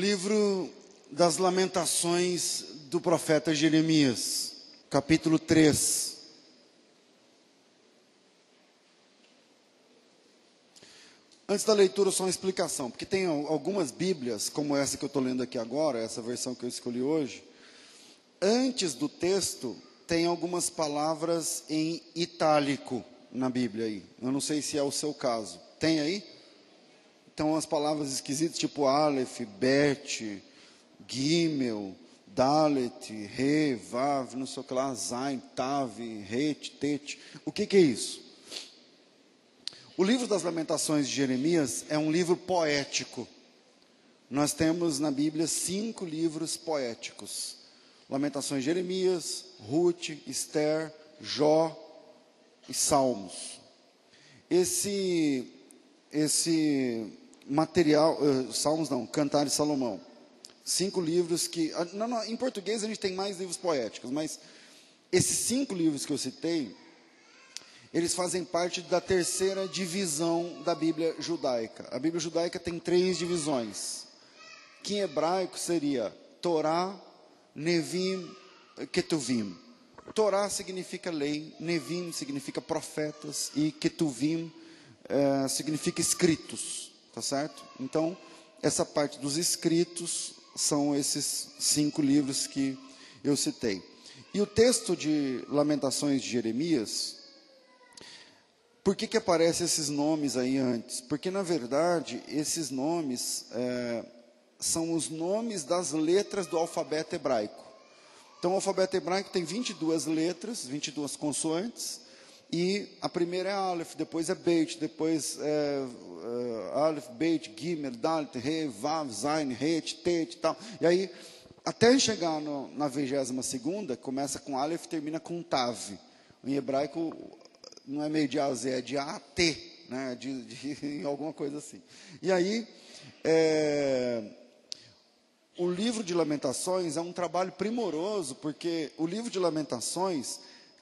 Livro das Lamentações do profeta Jeremias, capítulo 3. Antes da leitura, só uma explicação, porque tem algumas Bíblias, como essa que eu estou lendo aqui agora, essa versão que eu escolhi hoje, antes do texto tem algumas palavras em itálico na Bíblia aí. Eu não sei se é o seu caso. Tem aí? Então, as palavras esquisitas, tipo Aleph, Bet, Gimel, Dalet, Re, Vav, não sei o que lá, Zain, Tav, Het, Tet. O que, que é isso? O livro das Lamentações de Jeremias é um livro poético. Nós temos na Bíblia cinco livros poéticos: Lamentações de Jeremias, Ruth, Esther, Jó e Salmos. Esse, esse material, uh, Salmos não, Cantar de Salomão. Cinco livros que. Ah, não, não, em português a gente tem mais livros poéticos, mas esses cinco livros que eu citei eles fazem parte da terceira divisão da Bíblia judaica. A Bíblia judaica tem três divisões, que em hebraico seria Torá, Nevim, Ketuvim. Torá significa lei, Nevim significa profetas e Ketuvim eh, significa escritos, tá certo? Então, essa parte dos escritos são esses cinco livros que eu citei. E o texto de Lamentações de Jeremias, por que, que aparecem esses nomes aí antes? Porque, na verdade, esses nomes é, são os nomes das letras do alfabeto hebraico. Então, o alfabeto hebraico tem 22 letras, 22 consoantes, e a primeira é Aleph, depois é Beit, depois é, é Aleph, Beit, Gimel, Dalet, Re, Vav, Zain, Het, Tet e tal. E aí, até chegar no, na 22 segunda, começa com Aleph termina com Tav. Em hebraico, não é meio de A Z, é de A a T, né? de, de alguma coisa assim. E aí, é, o livro de Lamentações é um trabalho primoroso, porque o livro de Lamentações,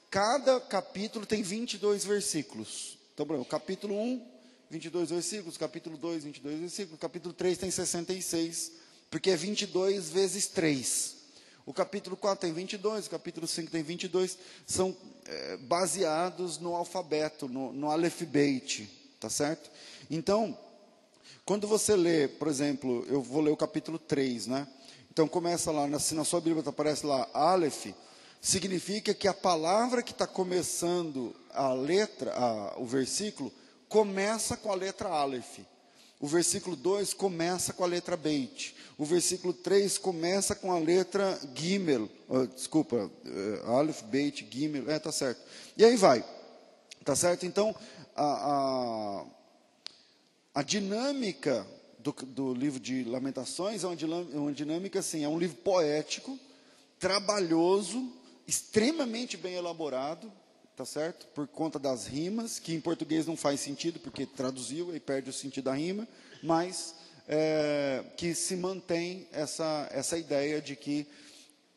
cada capítulo tem 22 versículos. Então, por exemplo, capítulo 1, 22 versículos, capítulo 2, 22 versículos, capítulo 3 tem 66, porque é 22 vezes 3. O capítulo 4 tem 22, o capítulo 5 tem 22, são é, baseados no alfabeto, no, no Aleph Beit, tá certo? Então, quando você lê, por exemplo, eu vou ler o capítulo 3, né? Então começa lá, se na sua Bíblia aparece lá Aleph, significa que a palavra que está começando a letra, a, o versículo, começa com a letra Aleph. O versículo 2 começa com a letra Beit. O versículo 3 começa com a letra Gimel. Uh, desculpa, uh, Aleph, Beit, Gimel. É, tá certo. E aí vai. Tá certo? Então, a, a, a dinâmica do, do, livro de Lamentações é uma, uma dinâmica assim: é um livro poético, trabalhoso, extremamente bem elaborado, tá certo? Por conta das rimas, que em português não faz sentido, porque traduziu e perde o sentido da rima, mas é, que se mantém essa, essa ideia de que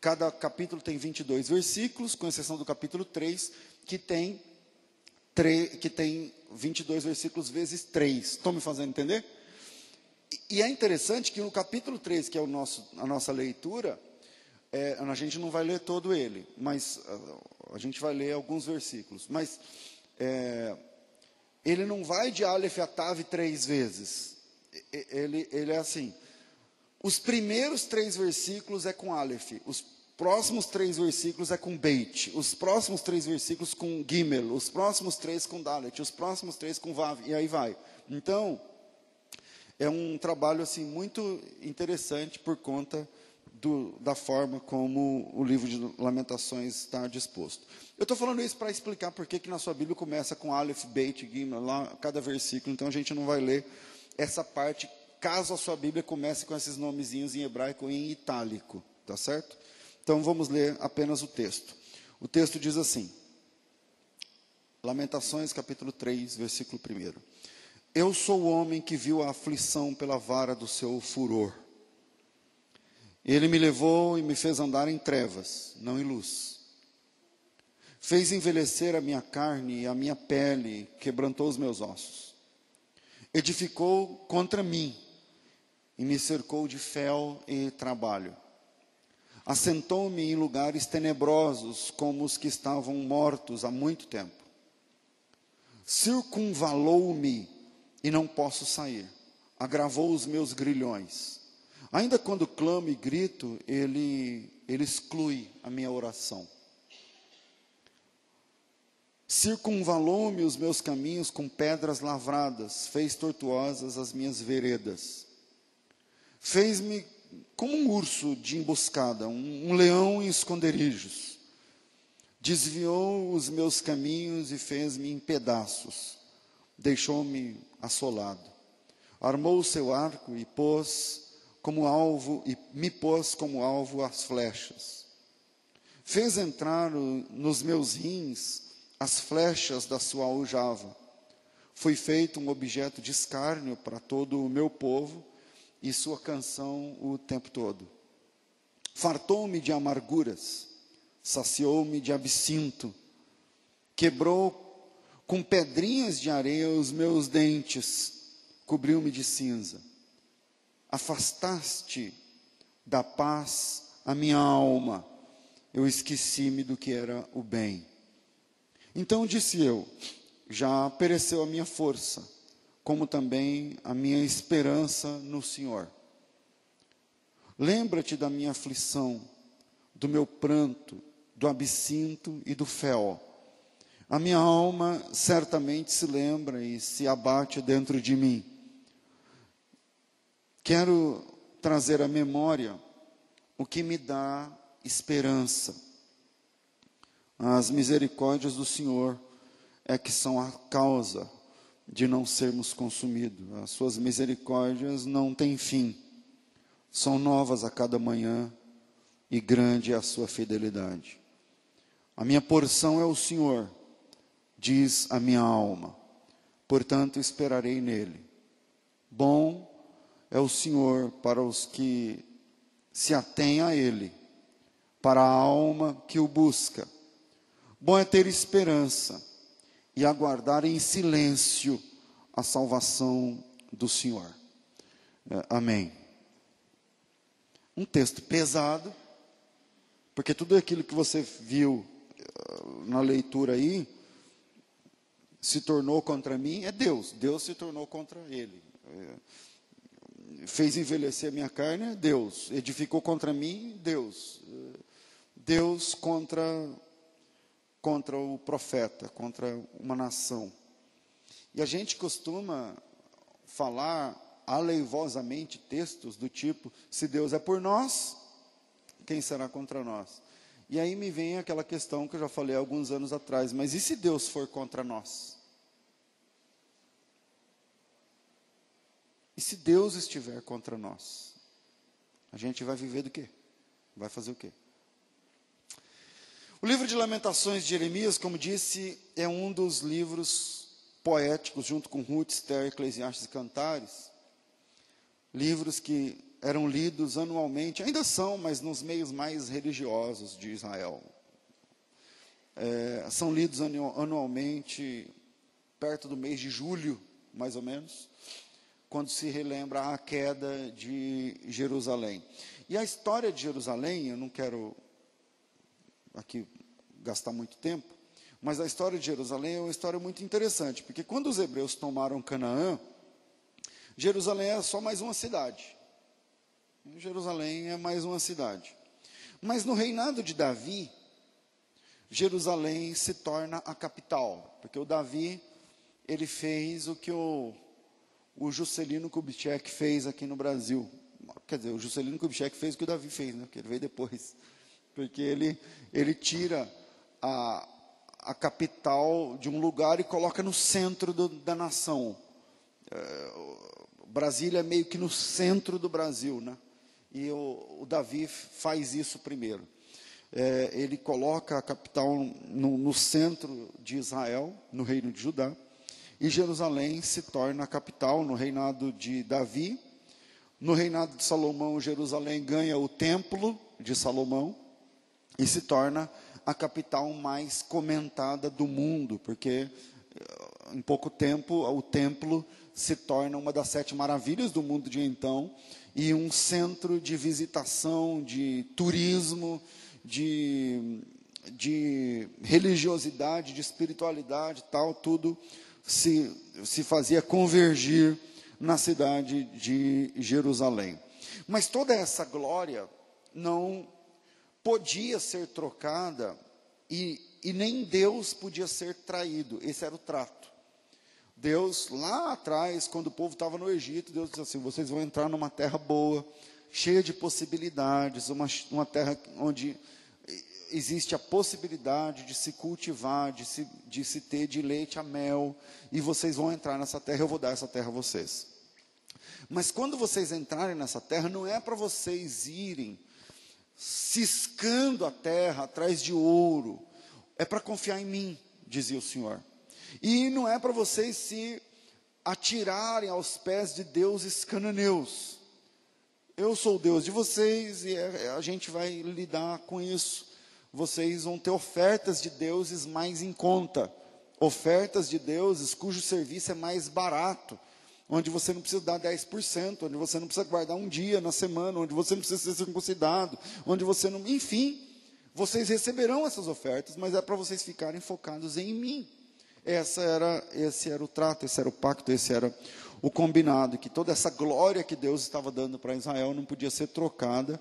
cada capítulo tem 22 versículos, com exceção do capítulo 3, que tem, que tem 22 versículos vezes 3. Estão me fazendo entender? E é interessante que no capítulo 3, que é o nosso, a nossa leitura, é, a gente não vai ler todo ele, mas a gente vai ler alguns versículos. Mas é, ele não vai de Aleph a Tav três vezes. Ele, ele é assim. Os primeiros três versículos é com Aleph. Os próximos três versículos é com Beit. Os próximos três versículos com Gimel. Os próximos três com Dalet. Os próximos três com Vav. E aí vai. Então, é um trabalho assim muito interessante por conta do, da forma como o livro de Lamentações está disposto. Eu estou falando isso para explicar por que na sua Bíblia começa com Aleph, Beit, Gimel, lá cada versículo, então a gente não vai ler essa parte, caso a sua Bíblia comece com esses nomezinhos em hebraico em itálico, tá certo? Então vamos ler apenas o texto. O texto diz assim, Lamentações capítulo 3, versículo 1. Eu sou o homem que viu a aflição pela vara do seu furor ele me levou e me fez andar em trevas, não em luz. Fez envelhecer a minha carne e a minha pele, quebrantou os meus ossos. Edificou contra mim e me cercou de fel e trabalho. Assentou-me em lugares tenebrosos, como os que estavam mortos há muito tempo. Circunvalou-me e não posso sair. Agravou os meus grilhões. Ainda quando clamo e grito, ele, ele exclui a minha oração. Circunvalou-me os meus caminhos com pedras lavradas, fez tortuosas as minhas veredas. Fez-me como um urso de emboscada, um, um leão em esconderijos. Desviou os meus caminhos e fez-me em pedaços. Deixou-me assolado. Armou o seu arco e pôs como alvo e me pôs como alvo as flechas. Fez entrar nos meus rins as flechas da sua aljava. Fui feito um objeto de escárnio para todo o meu povo e sua canção o tempo todo. Fartou-me de amarguras, saciou-me de absinto, quebrou com pedrinhas de areia os meus dentes, cobriu-me de cinza. Afastaste da paz a minha alma, eu esqueci-me do que era o bem. Então disse eu: já pereceu a minha força como também a minha esperança no Senhor. Lembra-te da minha aflição, do meu pranto, do absinto e do fel. A minha alma certamente se lembra e se abate dentro de mim. Quero trazer à memória o que me dá esperança. As misericórdias do Senhor é que são a causa de não sermos consumidos. As suas misericórdias não têm fim, são novas a cada manhã e grande é a sua fidelidade. A minha porção é o Senhor, diz a minha alma, portanto esperarei nele. Bom é o Senhor para os que se atêm a Ele, para a alma que o busca. Bom é ter esperança e aguardar em silêncio a salvação do Senhor. É, amém. Um texto pesado, porque tudo aquilo que você viu eh, na leitura aí se tornou contra mim é Deus. Deus se tornou contra ele. Fez envelhecer minha carne é Deus. Edificou contra mim, Deus. Deus contra contra o profeta, contra uma nação. E a gente costuma falar aleivosamente textos do tipo: se Deus é por nós, quem será contra nós? E aí me vem aquela questão que eu já falei alguns anos atrás: mas e se Deus for contra nós? E se Deus estiver contra nós? A gente vai viver do quê? Vai fazer o quê? O livro de Lamentações de Jeremias, como disse, é um dos livros poéticos, junto com Ruth, Esther, Eclesiastes e Cantares. Livros que eram lidos anualmente, ainda são, mas nos meios mais religiosos de Israel. É, são lidos anualmente, perto do mês de julho, mais ou menos, quando se relembra a queda de Jerusalém. E a história de Jerusalém, eu não quero aqui gastar muito tempo, mas a história de Jerusalém é uma história muito interessante, porque quando os hebreus tomaram Canaã, Jerusalém é só mais uma cidade. Jerusalém é mais uma cidade. Mas no reinado de Davi, Jerusalém se torna a capital, porque o Davi, ele fez o que o, o Juscelino Kubitschek fez aqui no Brasil. Quer dizer, o Juscelino Kubitschek fez o que o Davi fez, né? porque ele veio depois porque ele, ele tira a, a capital de um lugar e coloca no centro do, da nação. É, Brasília é meio que no centro do Brasil, né? E o, o Davi faz isso primeiro. É, ele coloca a capital no, no, centro de Israel, no reino de Judá, e Jerusalém se torna a capital no reinado de Davi. No reinado de Salomão, Jerusalém ganha o templo de Salomão, e se torna a capital mais comentada do mundo, porque em pouco tempo o templo se torna uma das sete maravilhas do mundo de então, e um centro de visitação, de turismo, de, de religiosidade, de espiritualidade, tal, tudo se, se fazia convergir na cidade de Jerusalém. Mas toda essa glória não podia ser trocada e, e nem Deus podia ser traído. Esse era o trato. Deus, lá atrás, quando o povo estava no Egito, Deus disse assim: vocês vão entrar numa terra boa, cheia de possibilidades, uma, uma terra onde existe a possibilidade de se cultivar, de se, de se ter de leite a mel, e vocês vão entrar nessa terra, eu vou dar essa terra a vocês. Mas quando vocês entrarem nessa terra, não é para vocês irem ciscando a terra atrás de ouro, é para confiar em mim, dizia o Senhor. E não é para vocês se atirarem aos pés de deuses cananeus. Eu sou o Deus de vocês e é, a gente vai lidar com isso vocês vão ter ofertas de deuses mais em conta, ofertas de deuses cujo serviço é mais barato, onde você não precisa dar 10%, onde você não precisa guardar um dia na semana, onde você não precisa ser circuncidado, onde você não. Enfim, vocês receberão essas ofertas, mas é para vocês ficarem focados em mim. Essa era, esse era o trato, esse era o pacto, esse era o combinado, que toda essa glória que Deus estava dando para Israel não podia ser trocada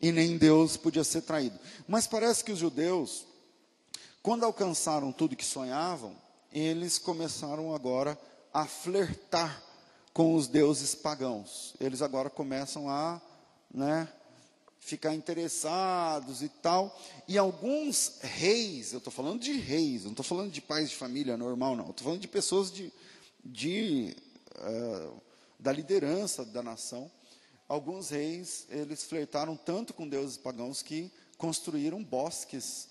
e nem Deus podia ser traído. Mas parece que os judeus, quando alcançaram tudo que sonhavam, eles começaram agora a flertar com os deuses pagãos. Eles agora começam a, né, ficar interessados e tal. E alguns reis, eu estou falando de reis, não estou falando de pais de família normal, não. Estou falando de pessoas de, de uh, da liderança da nação alguns reis, eles flertaram tanto com deuses pagãos que construíram bosques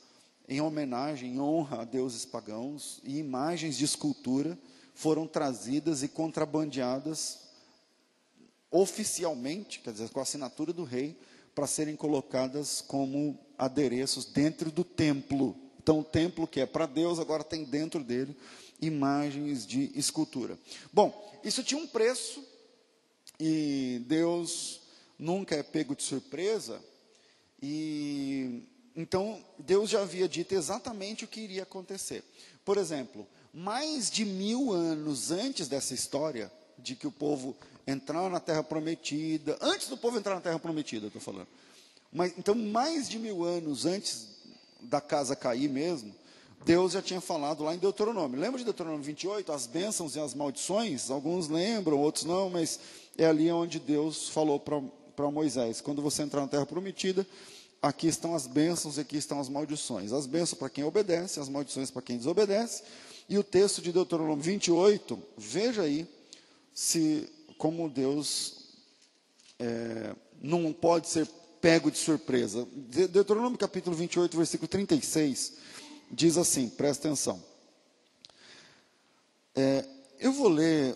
em homenagem, em honra a deuses pagãos, e imagens de escultura foram trazidas e contrabandeadas oficialmente, quer dizer, com a assinatura do rei, para serem colocadas como adereços dentro do templo. Então, o templo que é para Deus, agora tem dentro dele imagens de escultura. Bom, isso tinha um preço, e Deus nunca é pego de surpresa. E então Deus já havia dito exatamente o que iria acontecer. Por exemplo, mais de mil anos antes dessa história de que o povo entrar na Terra Prometida, antes do povo entrar na Terra Prometida, estou falando. Mas, então, mais de mil anos antes da casa cair mesmo, Deus já tinha falado lá em Deuteronômio. Lembra de Deuteronômio 28? As bênçãos e as maldições? Alguns lembram, outros não, mas é ali onde Deus falou para Moisés: quando você entrar na terra prometida, aqui estão as bênçãos e aqui estão as maldições. As bênçãos para quem obedece, as maldições para quem desobedece. E o texto de Deuteronômio 28, veja aí se como Deus é, não pode ser pego de surpresa. Deuteronômio capítulo 28, versículo 36, diz assim, presta atenção. É, eu vou ler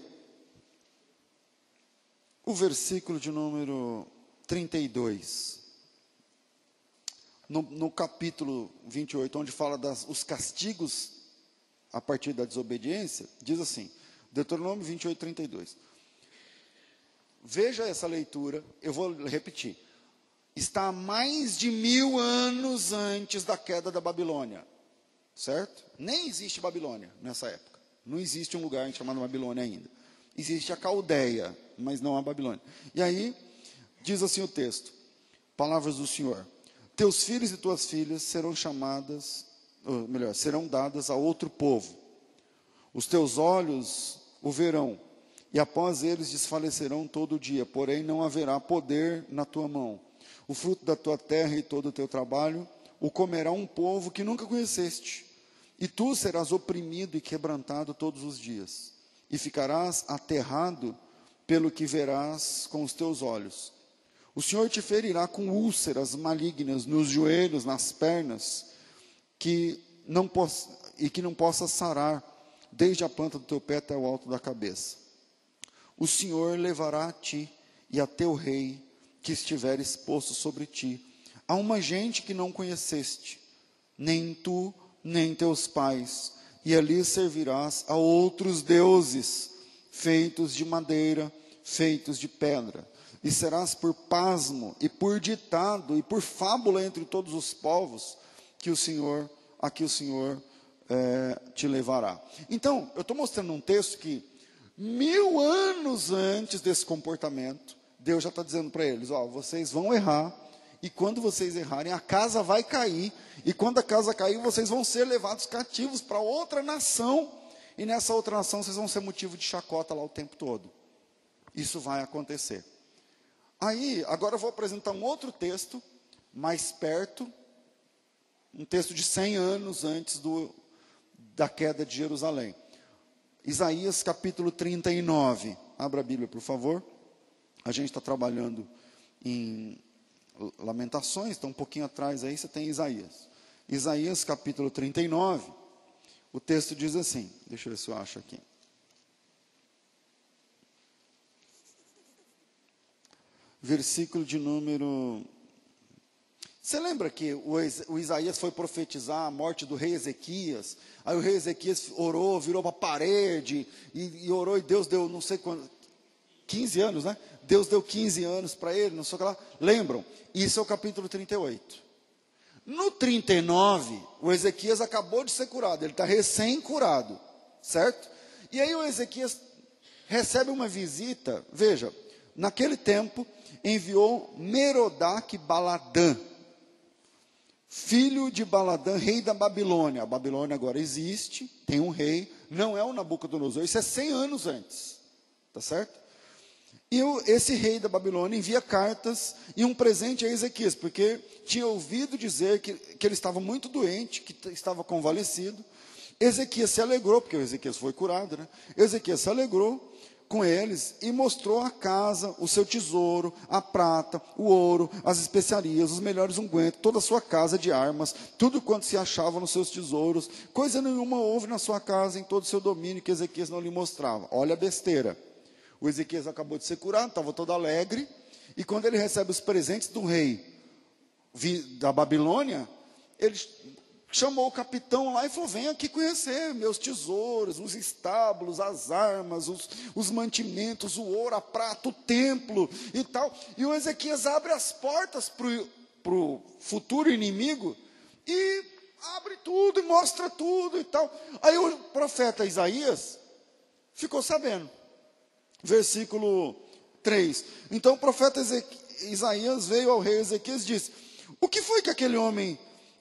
o versículo de número 32. No, no capítulo 28, onde fala dos castigos a partir da desobediência, diz assim, Deuteronômio 28, 32. Veja essa leitura, eu vou repetir. Está mais de mil anos antes da queda da Babilônia, certo? Nem existe Babilônia nessa época. Não existe um lugar chamado Babilônia ainda. Existe a Caldeia, mas não a Babilônia. E aí, diz assim o texto: Palavras do Senhor: Teus filhos e tuas filhas serão chamadas, ou melhor, serão dadas a outro povo. Os teus olhos o verão, e após eles desfalecerão todo dia, porém não haverá poder na tua mão. O fruto da tua terra e todo o teu trabalho o comerá um povo que nunca conheceste, e tu serás oprimido e quebrantado todos os dias, e ficarás aterrado pelo que verás com os teus olhos. O Senhor te ferirá com úlceras malignas nos joelhos, nas pernas, que não e que não possa sarar, desde a planta do teu pé até o alto da cabeça. O Senhor levará a ti e a teu rei, que estiver exposto sobre ti, a uma gente que não conheceste, nem tu, nem teus pais, e ali servirás a outros deuses, feitos de madeira, feitos de pedra. e serás por pasmo, e por ditado, e por fábula entre todos os povos, que o Senhor, a que o Senhor é, te levará. Então, eu estou mostrando um texto que, mil anos antes desse comportamento, Deus já está dizendo para eles: ó, vocês vão errar, e quando vocês errarem, a casa vai cair, e quando a casa cair, vocês vão ser levados cativos para outra nação, e nessa outra nação vocês vão ser motivo de chacota lá o tempo todo. Isso vai acontecer. Aí, agora eu vou apresentar um outro texto, mais perto, um texto de 100 anos antes do, da queda de Jerusalém. Isaías capítulo 39. Abra a Bíblia, por favor. A gente está trabalhando em Lamentações, está um pouquinho atrás aí, você tem Isaías. Isaías capítulo 39. O texto diz assim: deixa eu ver se eu acho aqui. versículo de número. Você lembra que o Isaías foi profetizar a morte do rei Ezequias? Aí o rei Ezequias orou, virou para a parede, e, e, orou, e Deus deu não sei quantos, 15 anos, né? Deus deu 15 anos para ele, não sei o que lá. Lembram? Isso é o capítulo 38. No 39, o Ezequias acabou de ser curado, ele está recém-curado, certo? E aí o Ezequias recebe uma visita, veja, naquele tempo, enviou Merodach Baladã, filho de Baladã, rei da Babilônia. A Babilônia agora existe, tem um rei, não é o Nabucodonosor, isso é 100 anos antes, tá certo? E esse rei da Babilônia envia cartas e um presente a Ezequias, porque tinha ouvido dizer que, que ele estava muito doente, que estava convalescido. Ezequias se alegrou, porque o Ezequias foi curado, né? Ezequias se alegrou com eles e mostrou a casa, o seu tesouro, a prata, o ouro, as especiarias, os melhores ungüentos, toda a sua casa de armas, tudo quanto se achava nos seus tesouros. Coisa nenhuma houve na sua casa, em todo o seu domínio, que Ezequias não lhe mostrava. Olha a besteira. O Ezequias acabou de ser curado, estava todo alegre, e quando ele recebe os presentes do rei da Babilônia, ele chamou o capitão lá e falou: Vem aqui conhecer meus tesouros, os estábulos, as armas, os, os mantimentos, o ouro, a prata, o templo e tal. E o Ezequias abre as portas para o futuro inimigo e abre tudo e mostra tudo e tal. Aí o profeta Isaías ficou sabendo. Versículo 3. Então o profeta Isaías veio ao rei Ezequias e disse: O que foi que aquele homem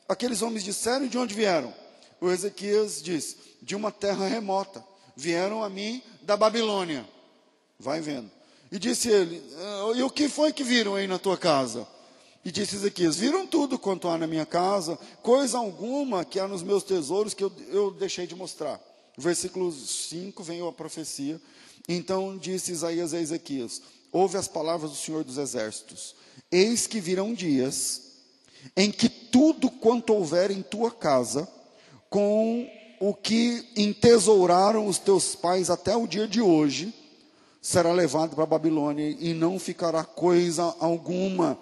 aqueles homens disseram de onde vieram? O Ezequias diz: de uma terra remota. Vieram a mim da Babilônia. Vai vendo. E disse ele: ah, E o que foi que viram aí na tua casa? E disse Ezequias: Viram tudo quanto há na minha casa, coisa alguma que há nos meus tesouros que eu, eu deixei de mostrar. Versículo 5 vem a profecia. Então disse Isaías a Ezequias: Ouve as palavras do Senhor dos Exércitos. Eis que virão dias em que tudo quanto houver em tua casa, com o que entesouraram os teus pais até o dia de hoje, será levado para a Babilônia e não ficará coisa alguma,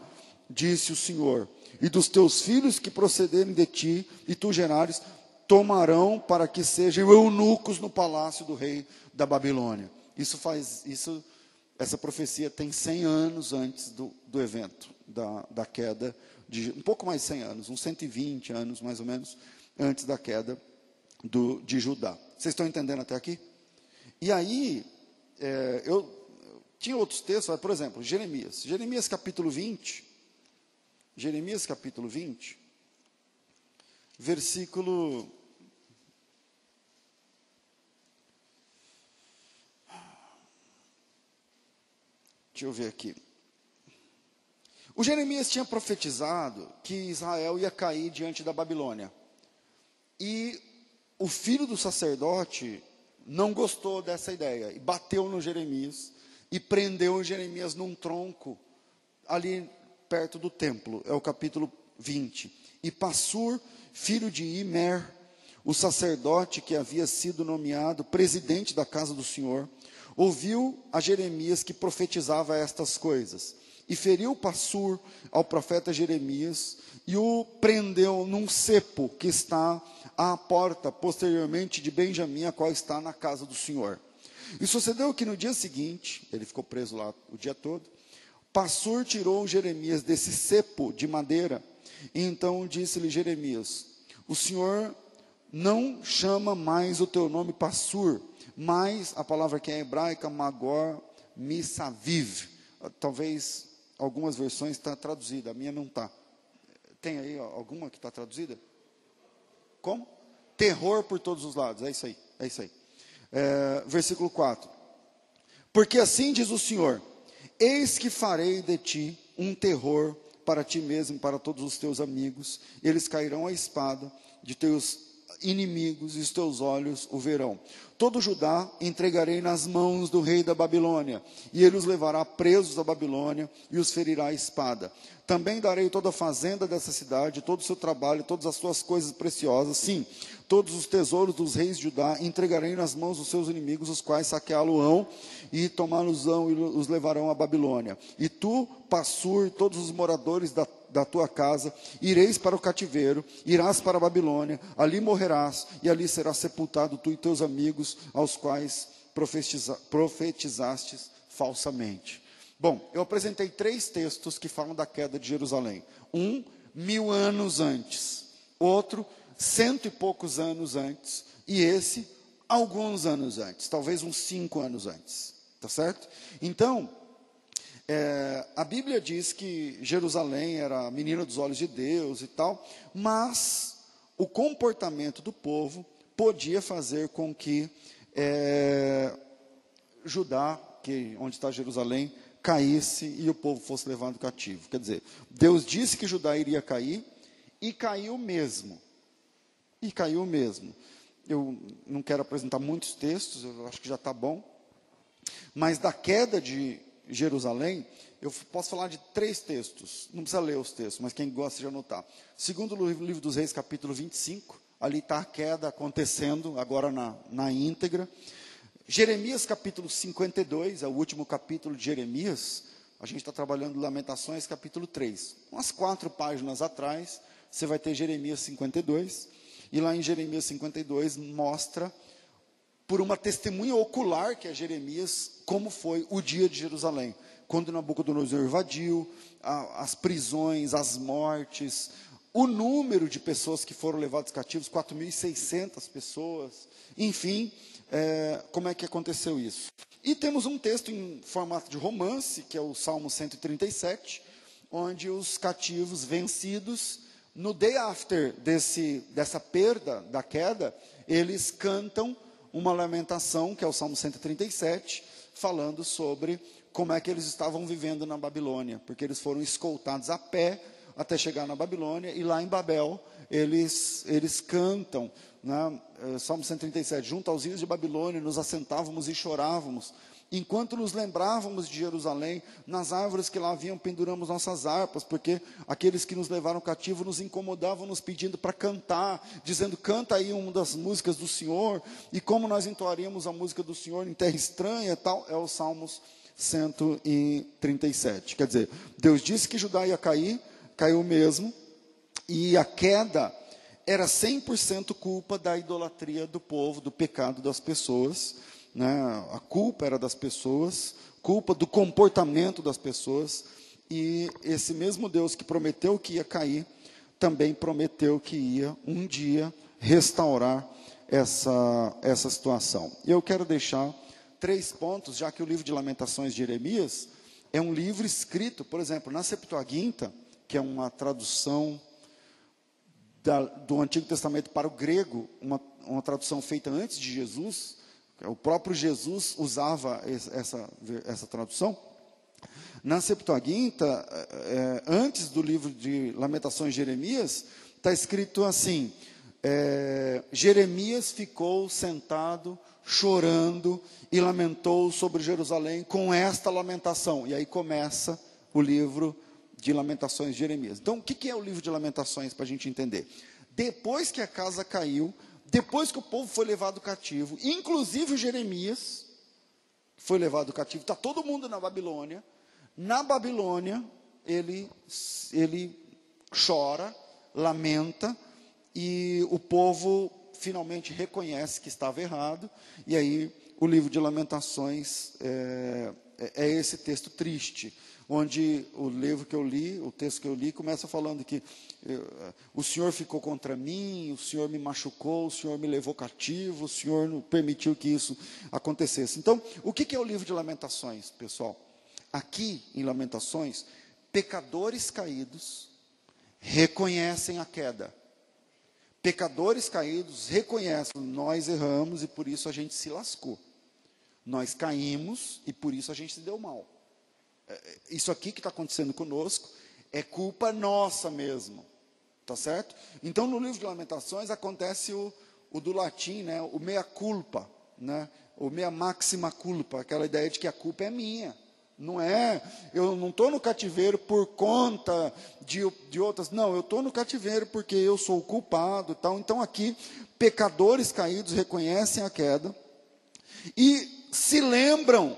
disse o Senhor. E dos teus filhos que procederem de ti e tu gerares, tomarão para que sejam eunucos no palácio do rei da Babilônia. Isso faz, isso, essa profecia tem 100 anos antes do, do evento, da, da queda de um pouco mais de 100 anos, uns 120 anos mais ou menos, antes da queda do, de Judá. Vocês estão entendendo até aqui? E aí, é, eu tinha outros textos, por exemplo, Jeremias. Jeremias capítulo 20. Jeremias capítulo 20, versículo. Deixa eu ver aqui. O Jeremias tinha profetizado que Israel ia cair diante da Babilônia. E o filho do sacerdote não gostou dessa ideia e bateu no Jeremias e prendeu Jeremias num tronco ali perto do templo. É o capítulo 20. E Passur, filho de Imer, o sacerdote que havia sido nomeado presidente da casa do Senhor, ouviu a Jeremias que profetizava estas coisas e feriu Passur ao profeta Jeremias e o prendeu num cepo que está à porta posteriormente de Benjamim, a qual está na casa do Senhor. E sucedeu que no dia seguinte, ele ficou preso lá o dia todo, Passur tirou Jeremias desse cepo de madeira, e então disse-lhe Jeremias: O Senhor não chama mais o teu nome Passur, mas a palavra que é hebraica, Magor Misaviv. Talvez algumas versões está traduzida, a minha não está. Tem aí alguma que está traduzida? Como? Terror por todos os lados, é isso aí, é isso aí. É, versículo 4. Porque assim diz o Senhor: Eis que farei de ti um terror para ti mesmo para todos os teus amigos, eles cairão à espada de teus inimigos e os teus olhos o verão. Todo Judá entregarei nas mãos do rei da Babilônia, e ele os levará presos à Babilônia e os ferirá à espada. Também darei toda a fazenda dessa cidade, todo o seu trabalho, todas as suas coisas preciosas, sim, todos os tesouros dos reis de Judá, entregarei nas mãos dos seus inimigos, os quais saqueá-lo-ão e tomá-los-ão e os levarão à Babilônia. E tu, Passur, todos os moradores da da tua casa, ireis para o cativeiro, irás para a Babilônia, ali morrerás, e ali serás sepultado tu e teus amigos, aos quais profetiza, profetizastes falsamente. Bom, eu apresentei três textos que falam da queda de Jerusalém. Um, mil anos antes. Outro, cento e poucos anos antes. E esse, alguns anos antes. Talvez uns cinco anos antes. Tá certo? Então, é, a Bíblia diz que Jerusalém era a menina dos olhos de Deus e tal, mas o comportamento do povo podia fazer com que é, Judá, que onde está Jerusalém, caísse e o povo fosse levado cativo. Quer dizer, Deus disse que Judá iria cair e caiu mesmo. E caiu mesmo. Eu não quero apresentar muitos textos, eu acho que já está bom. Mas da queda de Jerusalém, eu posso falar de três textos. Não precisa ler os textos, mas quem gosta de anotar. Segundo o livro dos Reis, capítulo 25, ali está a queda acontecendo, agora na, na íntegra. Jeremias, capítulo 52, é o último capítulo de Jeremias. A gente está trabalhando Lamentações, capítulo 3. Umas quatro páginas atrás, você vai ter Jeremias 52. E lá em Jeremias 52 mostra por uma testemunha ocular que é Jeremias, como foi o dia de Jerusalém, quando Nabucodonosor invadiu, a, as prisões, as mortes, o número de pessoas que foram levadas cativos, 4.600 pessoas, enfim, é, como é que aconteceu isso. E temos um texto em formato de romance, que é o Salmo 137, onde os cativos vencidos, no day after desse, dessa perda, da queda, eles cantam uma lamentação, que é o Salmo 137, falando sobre como é que eles estavam vivendo na Babilônia, porque eles foram escoltados a pé até chegar na Babilônia, e lá em Babel eles, eles cantam, né, eh, Salmo 137, junto aos rios de Babilônia, nos assentávamos e chorávamos, Enquanto nos lembrávamos de Jerusalém, nas árvores que lá haviam penduramos nossas harpas, porque aqueles que nos levaram cativo nos incomodavam, nos pedindo para cantar, dizendo: canta aí uma das músicas do Senhor. E como nós entoaríamos a música do Senhor em terra estranha tal, é o Salmos 137. Quer dizer, Deus disse que Judá ia cair, caiu mesmo, e a queda era 100% culpa da idolatria do povo, do pecado das pessoas né? a culpa era das pessoas, culpa do comportamento das pessoas, e esse mesmo Deus que prometeu que ia cair, também prometeu que ia um dia restaurar essa, essa situação. Eu quero deixar três pontos, já que o livro de Lamentações de Jeremias é um livro escrito, por exemplo, na Septuaginta, que é uma tradução da, do Antigo Testamento para o grego, uma, uma tradução feita antes de Jesus, o próprio Jesus usava essa, essa tradução. Na Septuaginta, é, antes do livro de Lamentações de Jeremias, está escrito assim: é, Jeremias ficou sentado, chorando e lamentou sobre Jerusalém com esta lamentação. E aí começa o livro de Lamentações de Jeremias. Então, o que é o livro de Lamentações para a gente entender? Depois que a casa caiu, depois que o povo foi levado cativo, inclusive Jeremias foi levado cativo, está todo mundo na Babilônia. Na Babilônia, ele, ele chora, lamenta, e o povo finalmente reconhece que estava errado, e aí o livro de Lamentações é, é, é esse texto triste, onde o livro que eu li, o texto que eu li, começa falando que eu, o Senhor ficou contra mim, o Senhor me machucou, o Senhor me levou cativo, o Senhor não permitiu que isso acontecesse. Então, o que, que é o livro de Lamentações, pessoal? Aqui em Lamentações, pecadores caídos reconhecem a queda. Pecadores caídos reconhecem, nós erramos e por isso a gente se lascou. Nós caímos e por isso a gente se deu mal. É, é, isso aqui que está acontecendo conosco é culpa nossa mesmo. Tá certo? Então, no livro de Lamentações acontece o, o do latim, né? o meia culpa, né? o meia máxima culpa, aquela ideia de que a culpa é minha. Não é, eu não estou no cativeiro por conta de, de outras, não, eu estou no cativeiro porque eu sou o culpado. Tal. Então, aqui, pecadores caídos reconhecem a queda e se lembram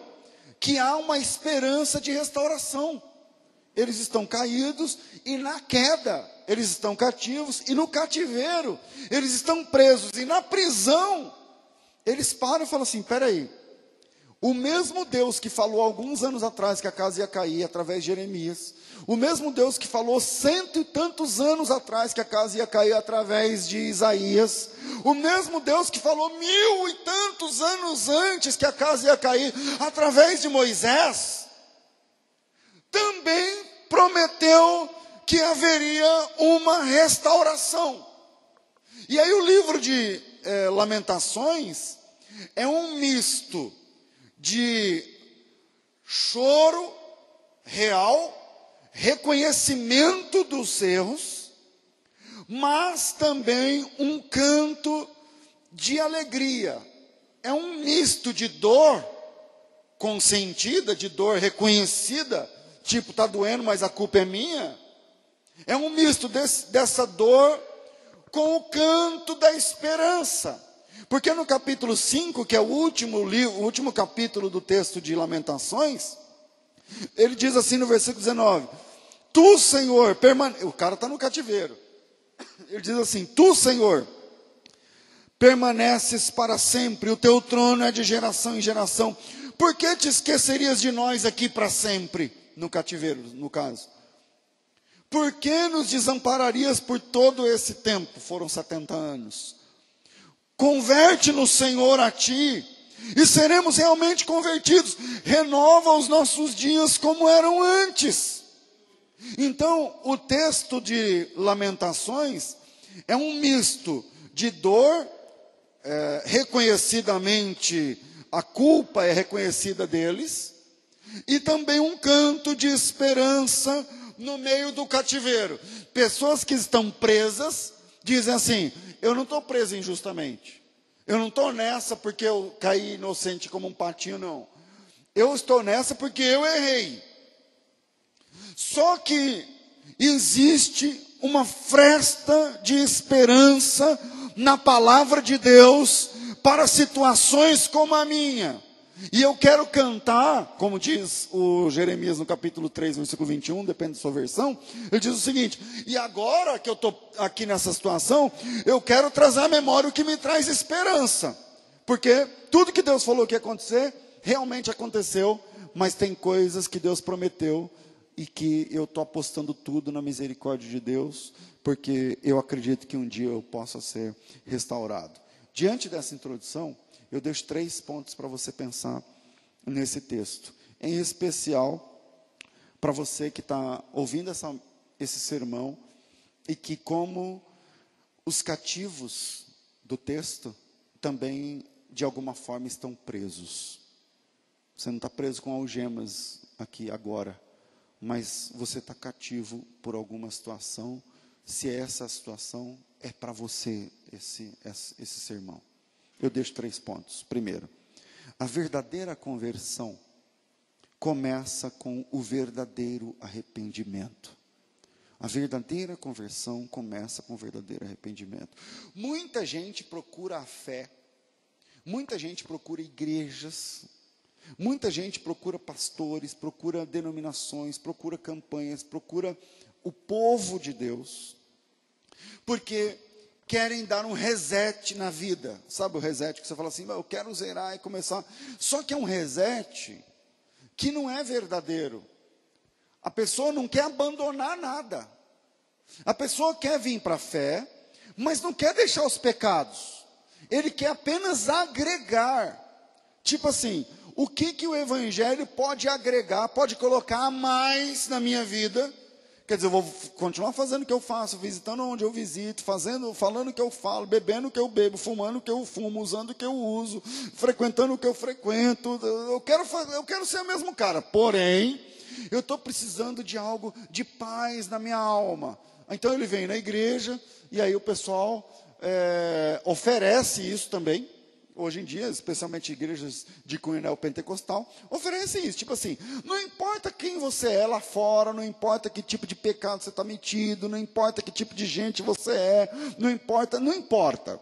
que há uma esperança de restauração. Eles estão caídos e na queda. Eles estão cativos e no cativeiro. Eles estão presos e na prisão. Eles param e falam assim: peraí, o mesmo Deus que falou alguns anos atrás que a casa ia cair através de Jeremias, o mesmo Deus que falou cento e tantos anos atrás que a casa ia cair através de Isaías, o mesmo Deus que falou mil e tantos anos antes que a casa ia cair através de Moisés, também prometeu que haveria uma restauração. E aí o livro de é, Lamentações é um misto de choro real, reconhecimento dos erros, mas também um canto de alegria. É um misto de dor consentida, de dor reconhecida, tipo, está doendo, mas a culpa é minha é um misto desse, dessa dor com o canto da esperança. Porque no capítulo 5, que é o último livro, o último capítulo do texto de Lamentações, ele diz assim no versículo 19: Tu, Senhor, permane... o cara está no cativeiro. Ele diz assim: Tu, Senhor, permaneces para sempre, o teu trono é de geração em geração. Por que te esquecerias de nós aqui para sempre? No cativeiro, no caso. Por que nos desampararias por todo esse tempo? Foram 70 anos. Converte-nos, Senhor, a ti, e seremos realmente convertidos. Renova os nossos dias como eram antes. Então, o texto de Lamentações é um misto de dor, é, reconhecidamente a culpa é reconhecida deles, e também um canto de esperança no meio do cativeiro. Pessoas que estão presas dizem assim: eu não estou preso injustamente. Eu não estou nessa porque eu caí inocente como um patinho, não. Eu estou nessa porque eu errei. Só que existe uma fresta de esperança na palavra de Deus para situações como a minha. E eu quero cantar, como diz o Jeremias no capítulo 3, versículo 21, depende da sua versão, ele diz o seguinte: E agora que eu estou aqui nessa situação, eu quero trazer à memória o que me traz esperança. Porque tudo que Deus falou que ia acontecer, realmente aconteceu, mas tem coisas que Deus prometeu e que eu estou apostando tudo na misericórdia de Deus, porque eu acredito que um dia eu possa ser restaurado. Diante dessa introdução, eu deixo três pontos para você pensar nesse texto. Em especial, para você que está ouvindo essa, esse sermão e que, como os cativos do texto, também de alguma forma estão presos. Você não está preso com algemas aqui agora, mas você está cativo por alguma situação. Se essa situação é para você esse, esse, esse sermão. Eu deixo três pontos. Primeiro, a verdadeira conversão começa com o verdadeiro arrependimento. A verdadeira conversão começa com o verdadeiro arrependimento. Muita gente procura a fé, muita gente procura igrejas, muita gente procura pastores, procura denominações, procura campanhas, procura o povo de Deus, porque querem dar um reset na vida. Sabe o reset que você fala assim, eu quero zerar e começar. Só que é um reset que não é verdadeiro. A pessoa não quer abandonar nada. A pessoa quer vir para a fé, mas não quer deixar os pecados. Ele quer apenas agregar. Tipo assim, o que que o evangelho pode agregar, pode colocar a mais na minha vida? Quer dizer, eu vou continuar fazendo o que eu faço, visitando onde eu visito, fazendo, falando o que eu falo, bebendo o que eu bebo, fumando o que eu fumo, usando o que eu uso, frequentando o que eu frequento. Eu quero, eu quero ser o mesmo cara. Porém, eu estou precisando de algo de paz na minha alma. Então ele vem na igreja e aí o pessoal é, oferece isso também hoje em dia, especialmente igrejas de cunho neopentecostal, oferecem isso. Tipo assim, não importa quem você é lá fora, não importa que tipo de pecado você está metido, não importa que tipo de gente você é, não importa, não importa.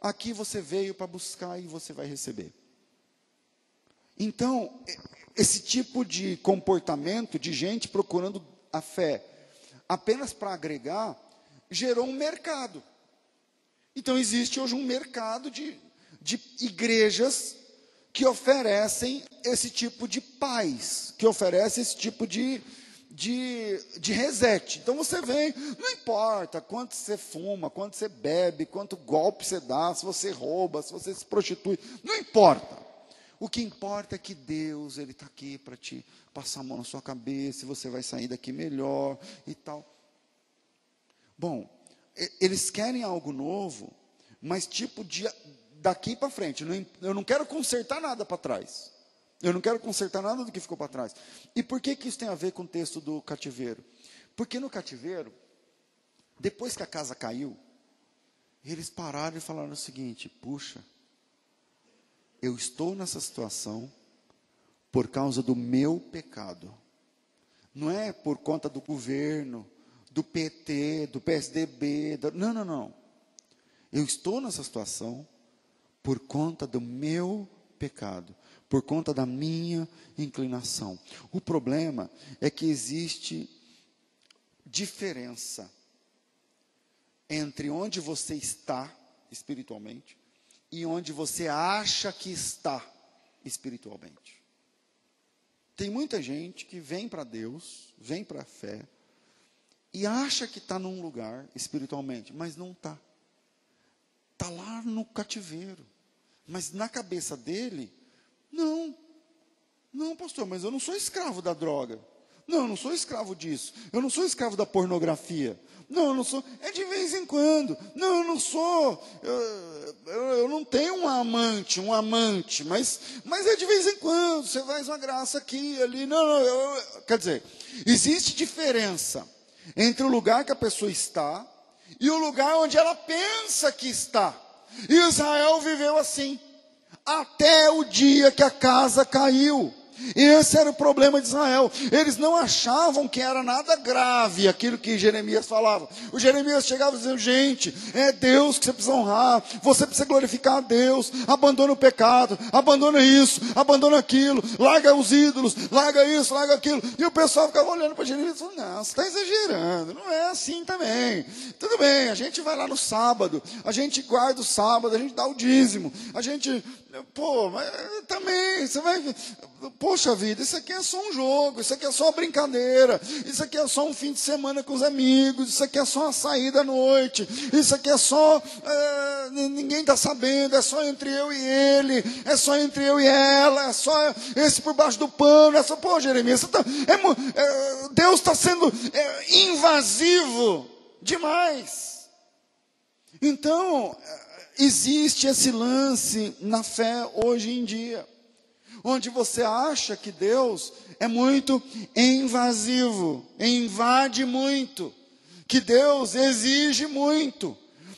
Aqui você veio para buscar e você vai receber. Então, esse tipo de comportamento de gente procurando a fé apenas para agregar, gerou um mercado. Então, existe hoje um mercado de de igrejas que oferecem esse tipo de paz, que oferecem esse tipo de, de, de reset. Então você vem, não importa quanto você fuma, quanto você bebe, quanto golpe você dá, se você rouba, se você se prostitui, não importa. O que importa é que Deus, Ele está aqui para te passar a mão na sua cabeça, você vai sair daqui melhor e tal. Bom, eles querem algo novo, mas tipo de, daqui para frente. Eu não quero consertar nada para trás. Eu não quero consertar nada do que ficou para trás. E por que, que isso tem a ver com o texto do cativeiro? Porque no cativeiro, depois que a casa caiu, eles pararam e falaram o seguinte: puxa, eu estou nessa situação por causa do meu pecado. Não é por conta do governo, do PT, do PSDB. Do... Não, não, não. Eu estou nessa situação por conta do meu pecado, por conta da minha inclinação. O problema é que existe diferença entre onde você está espiritualmente e onde você acha que está espiritualmente. Tem muita gente que vem para Deus, vem para a fé, e acha que está num lugar espiritualmente, mas não está. Está lá no cativeiro. Mas na cabeça dele, não. Não, pastor, mas eu não sou escravo da droga. Não, eu não sou escravo disso. Eu não sou escravo da pornografia. Não, eu não sou. É de vez em quando. Não, eu não sou. Eu, eu, eu, não tenho um amante, um amante, mas, mas é de vez em quando. Você faz uma graça aqui, ali. Não, não. Eu, quer dizer, existe diferença entre o lugar que a pessoa está e o lugar onde ela pensa que está. Israel viveu assim, até o dia que a casa caiu. Esse era o problema de Israel. Eles não achavam que era nada grave aquilo que Jeremias falava. O Jeremias chegava dizendo: gente, é Deus que você precisa honrar, você precisa glorificar a Deus, abandona o pecado, abandona isso, abandona aquilo, larga os ídolos, larga isso, larga aquilo. E o pessoal ficava olhando para Jeremias e falando: não, você está exagerando, não é assim também. Tudo bem, a gente vai lá no sábado, a gente guarda o sábado, a gente dá o dízimo, a gente Pô, mas também, você vai. Poxa vida, isso aqui é só um jogo, isso aqui é só uma brincadeira, isso aqui é só um fim de semana com os amigos, isso aqui é só uma saída à noite, isso aqui é só. É, ninguém está sabendo, é só entre eu e ele, é só entre eu e ela, é só esse por baixo do pano, é só. Pô, Jeremias, tá, é, é, Deus está sendo é, invasivo demais. Então Existe esse lance na fé hoje em dia, onde você acha que Deus é muito invasivo, invade muito, que Deus exige muito,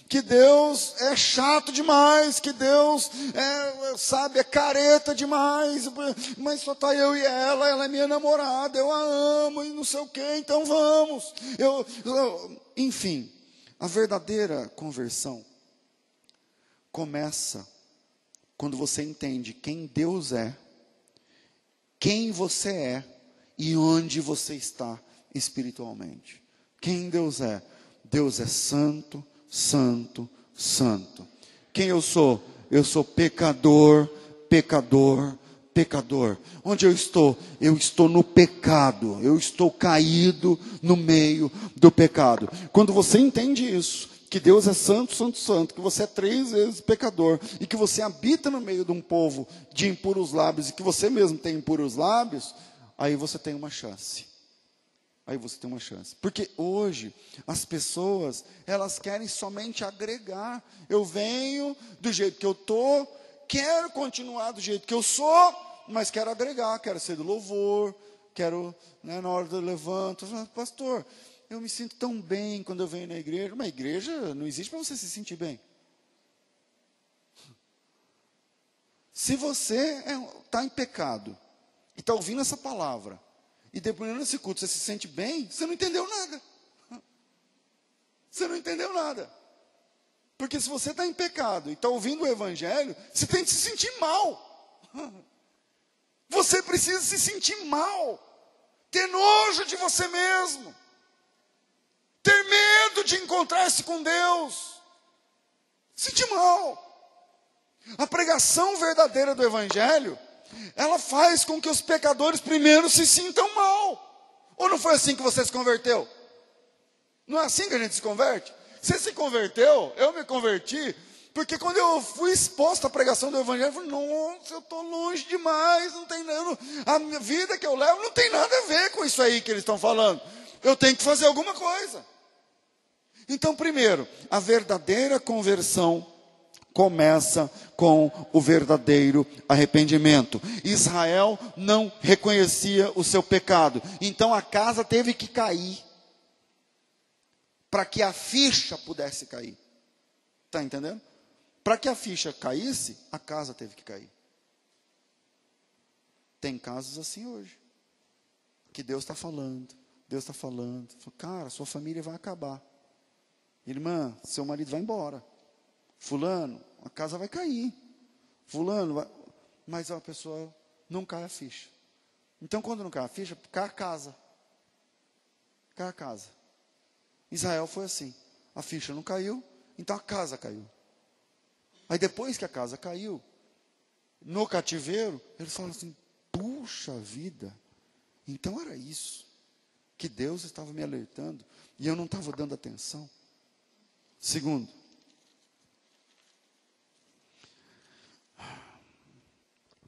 que Deus é chato demais, que Deus é, sabe, é careta demais, mas só está eu e ela, ela é minha namorada, eu a amo e não sei o que, então vamos. Eu, eu, enfim, a verdadeira conversão começa quando você entende quem Deus é, quem você é e onde você está espiritualmente. Quem Deus é? Deus é santo, santo, santo. Quem eu sou? Eu sou pecador, pecador, pecador. Onde eu estou? Eu estou no pecado. Eu estou caído no meio do pecado. Quando você entende isso, que Deus é santo, santo, santo, que você é três vezes pecador e que você habita no meio de um povo de impuros lábios e que você mesmo tem impuros lábios, aí você tem uma chance. Aí você tem uma chance. Porque hoje as pessoas, elas querem somente agregar. Eu venho do jeito que eu tô, quero continuar do jeito que eu sou, mas quero agregar, quero ser do louvor, quero, né, na hora do levanto, pastor, eu me sinto tão bem quando eu venho na igreja. Uma igreja não existe para você se sentir bem. Se você está é, tá em pecado e está ouvindo essa palavra, e depois desse culto você se sente bem, você não entendeu nada. Você não entendeu nada. Porque se você está em pecado e está ouvindo o evangelho, você tem que se sentir mal. Você precisa se sentir mal. Ter nojo de você mesmo medo de encontrar-se com Deus, sentir mal. A pregação verdadeira do Evangelho, ela faz com que os pecadores primeiro se sintam mal. Ou não foi assim que você se converteu? Não é assim que a gente se converte? Você se converteu, eu me converti, porque quando eu fui exposto à pregação do Evangelho, eu falei, nossa, eu estou longe demais, não tem nada, a minha vida que eu levo não tem nada a ver com isso aí que eles estão falando. Eu tenho que fazer alguma coisa. Então, primeiro, a verdadeira conversão começa com o verdadeiro arrependimento. Israel não reconhecia o seu pecado, então a casa teve que cair para que a ficha pudesse cair. Está entendendo? Para que a ficha caísse, a casa teve que cair. Tem casos assim hoje, que Deus está falando, Deus está falando, cara, sua família vai acabar. Irmã, seu marido vai embora. Fulano, a casa vai cair. Fulano, vai... mas a pessoa não cai a ficha. Então, quando não cai a ficha, cai a casa. Cai a casa. Israel foi assim. A ficha não caiu, então a casa caiu. Aí depois que a casa caiu, no cativeiro, eles falam assim: puxa vida, então era isso que Deus estava me alertando e eu não estava dando atenção. Segundo,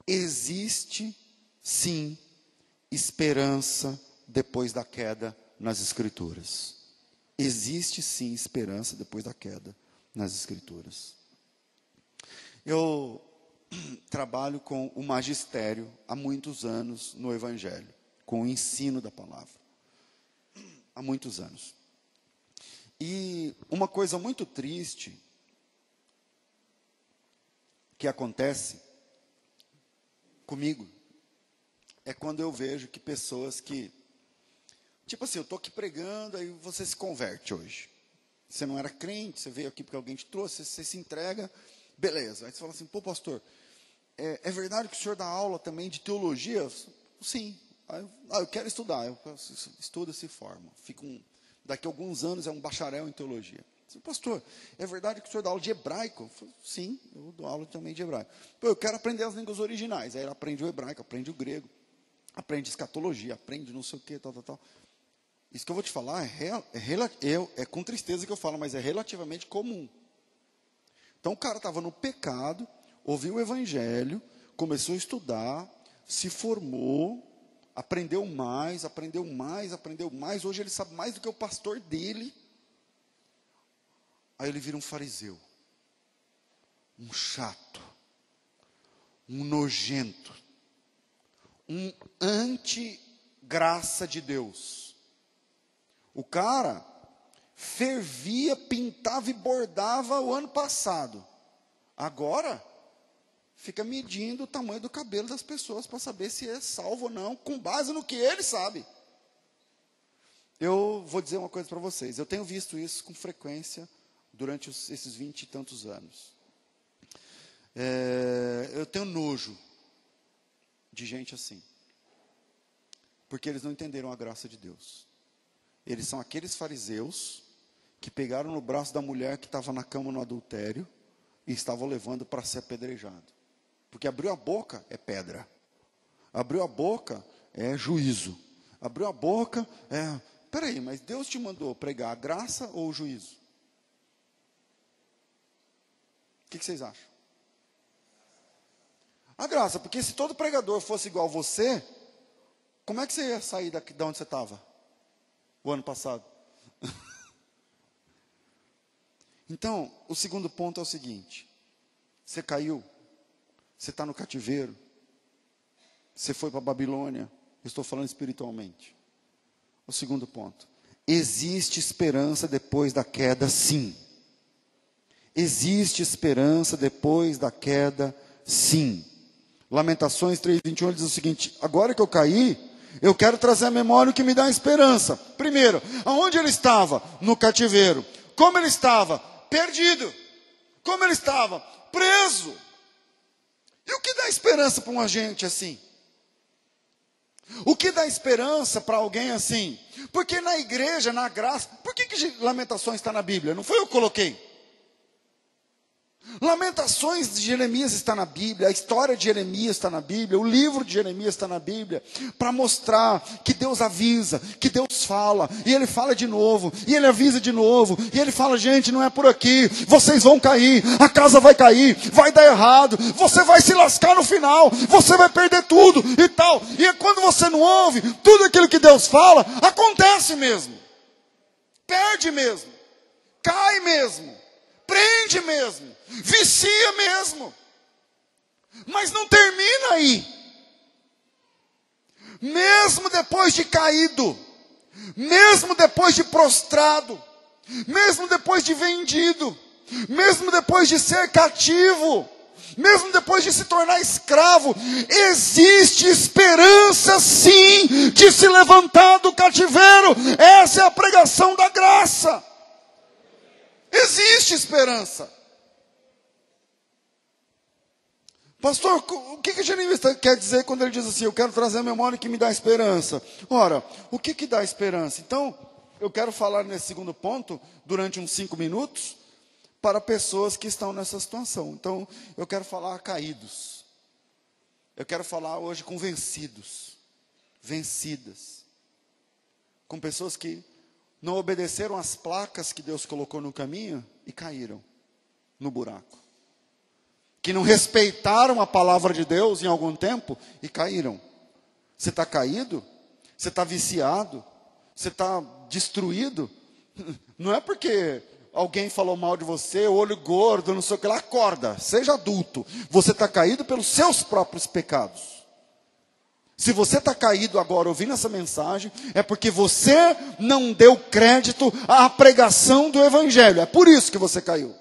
existe sim esperança depois da queda nas Escrituras. Existe sim esperança depois da queda nas Escrituras. Eu trabalho com o magistério há muitos anos no Evangelho, com o ensino da palavra. Há muitos anos. E uma coisa muito triste que acontece comigo é quando eu vejo que pessoas que tipo assim, eu estou aqui pregando, aí você se converte hoje. Você não era crente, você veio aqui porque alguém te trouxe, você se entrega, beleza. Aí você fala assim, pô, pastor, é, é verdade que o senhor dá aula também de teologia? Sim. Aí, ah, eu quero estudar. Eu estudo se forma. Fico um, daqui a alguns anos é um bacharel em teologia. Pastor, é verdade que o senhor dá aula de hebraico? Eu Sim, eu dou aula também de hebraico. Pô, eu quero aprender as línguas originais. Aí ele aprende o hebraico, aprende o grego, aprende escatologia, aprende não sei o que, tal, tal, tal. Isso que eu vou te falar é, real, é, é, é com tristeza que eu falo, mas é relativamente comum. Então o cara estava no pecado, ouviu o evangelho, começou a estudar, se formou, aprendeu mais, aprendeu mais, aprendeu mais. Hoje ele sabe mais do que o pastor dele. Aí ele vira um fariseu, um chato, um nojento, um anti-graça de Deus. O cara fervia, pintava e bordava o ano passado. Agora, fica medindo o tamanho do cabelo das pessoas para saber se é salvo ou não, com base no que ele sabe. Eu vou dizer uma coisa para vocês, eu tenho visto isso com frequência durante os, esses vinte e tantos anos. É, eu tenho nojo de gente assim, porque eles não entenderam a graça de Deus. Eles são aqueles fariseus que pegaram no braço da mulher que estava na cama no adultério e estavam levando para ser apedrejado. Porque abriu a boca é pedra. Abriu a boca é juízo. Abriu a boca é. Peraí, mas Deus te mandou pregar a graça ou o juízo? O que, que vocês acham? A graça, porque se todo pregador fosse igual você, como é que você ia sair daqui, de onde você estava? O ano passado. então, o segundo ponto é o seguinte: você caiu, você está no cativeiro, você foi para a Babilônia, estou falando espiritualmente. O segundo ponto: existe esperança depois da queda, sim. Existe esperança depois da queda, sim. Lamentações 3:21 diz o seguinte: agora que eu caí, eu quero trazer a memória o que me dá esperança. Primeiro, aonde ele estava? No cativeiro. Como ele estava? Perdido. Como ele estava? Preso. E o que dá esperança para um agente assim? O que dá esperança para alguém assim? Porque na igreja, na graça, por que, que Lamentações está na Bíblia? Não foi eu que coloquei. Lamentações de Jeremias está na Bíblia, a história de Jeremias está na Bíblia, o livro de Jeremias está na Bíblia, para mostrar que Deus avisa, que Deus fala, e Ele fala de novo, e Ele avisa de novo, e Ele fala: gente, não é por aqui, vocês vão cair, a casa vai cair, vai dar errado, você vai se lascar no final, você vai perder tudo e tal. E quando você não ouve, tudo aquilo que Deus fala, acontece mesmo, perde mesmo, cai mesmo, prende mesmo vicia mesmo. Mas não termina aí. Mesmo depois de caído, mesmo depois de prostrado, mesmo depois de vendido, mesmo depois de ser cativo, mesmo depois de se tornar escravo, existe esperança sim de se levantar do cativeiro. Essa é a pregação da graça. Existe esperança. Pastor, o que, que Jeremias quer dizer quando ele diz assim: Eu quero trazer a memória que me dá esperança? Ora, o que, que dá esperança? Então, eu quero falar nesse segundo ponto, durante uns cinco minutos, para pessoas que estão nessa situação. Então, eu quero falar caídos. Eu quero falar hoje com vencidos, vencidas. Com pessoas que não obedeceram às placas que Deus colocou no caminho e caíram no buraco que não respeitaram a palavra de Deus em algum tempo e caíram. Você está caído? Você está viciado? Você está destruído? Não é porque alguém falou mal de você, olho gordo, não sei o que lá, acorda, seja adulto. Você está caído pelos seus próprios pecados. Se você está caído agora ouvindo essa mensagem, é porque você não deu crédito à pregação do Evangelho. É por isso que você caiu.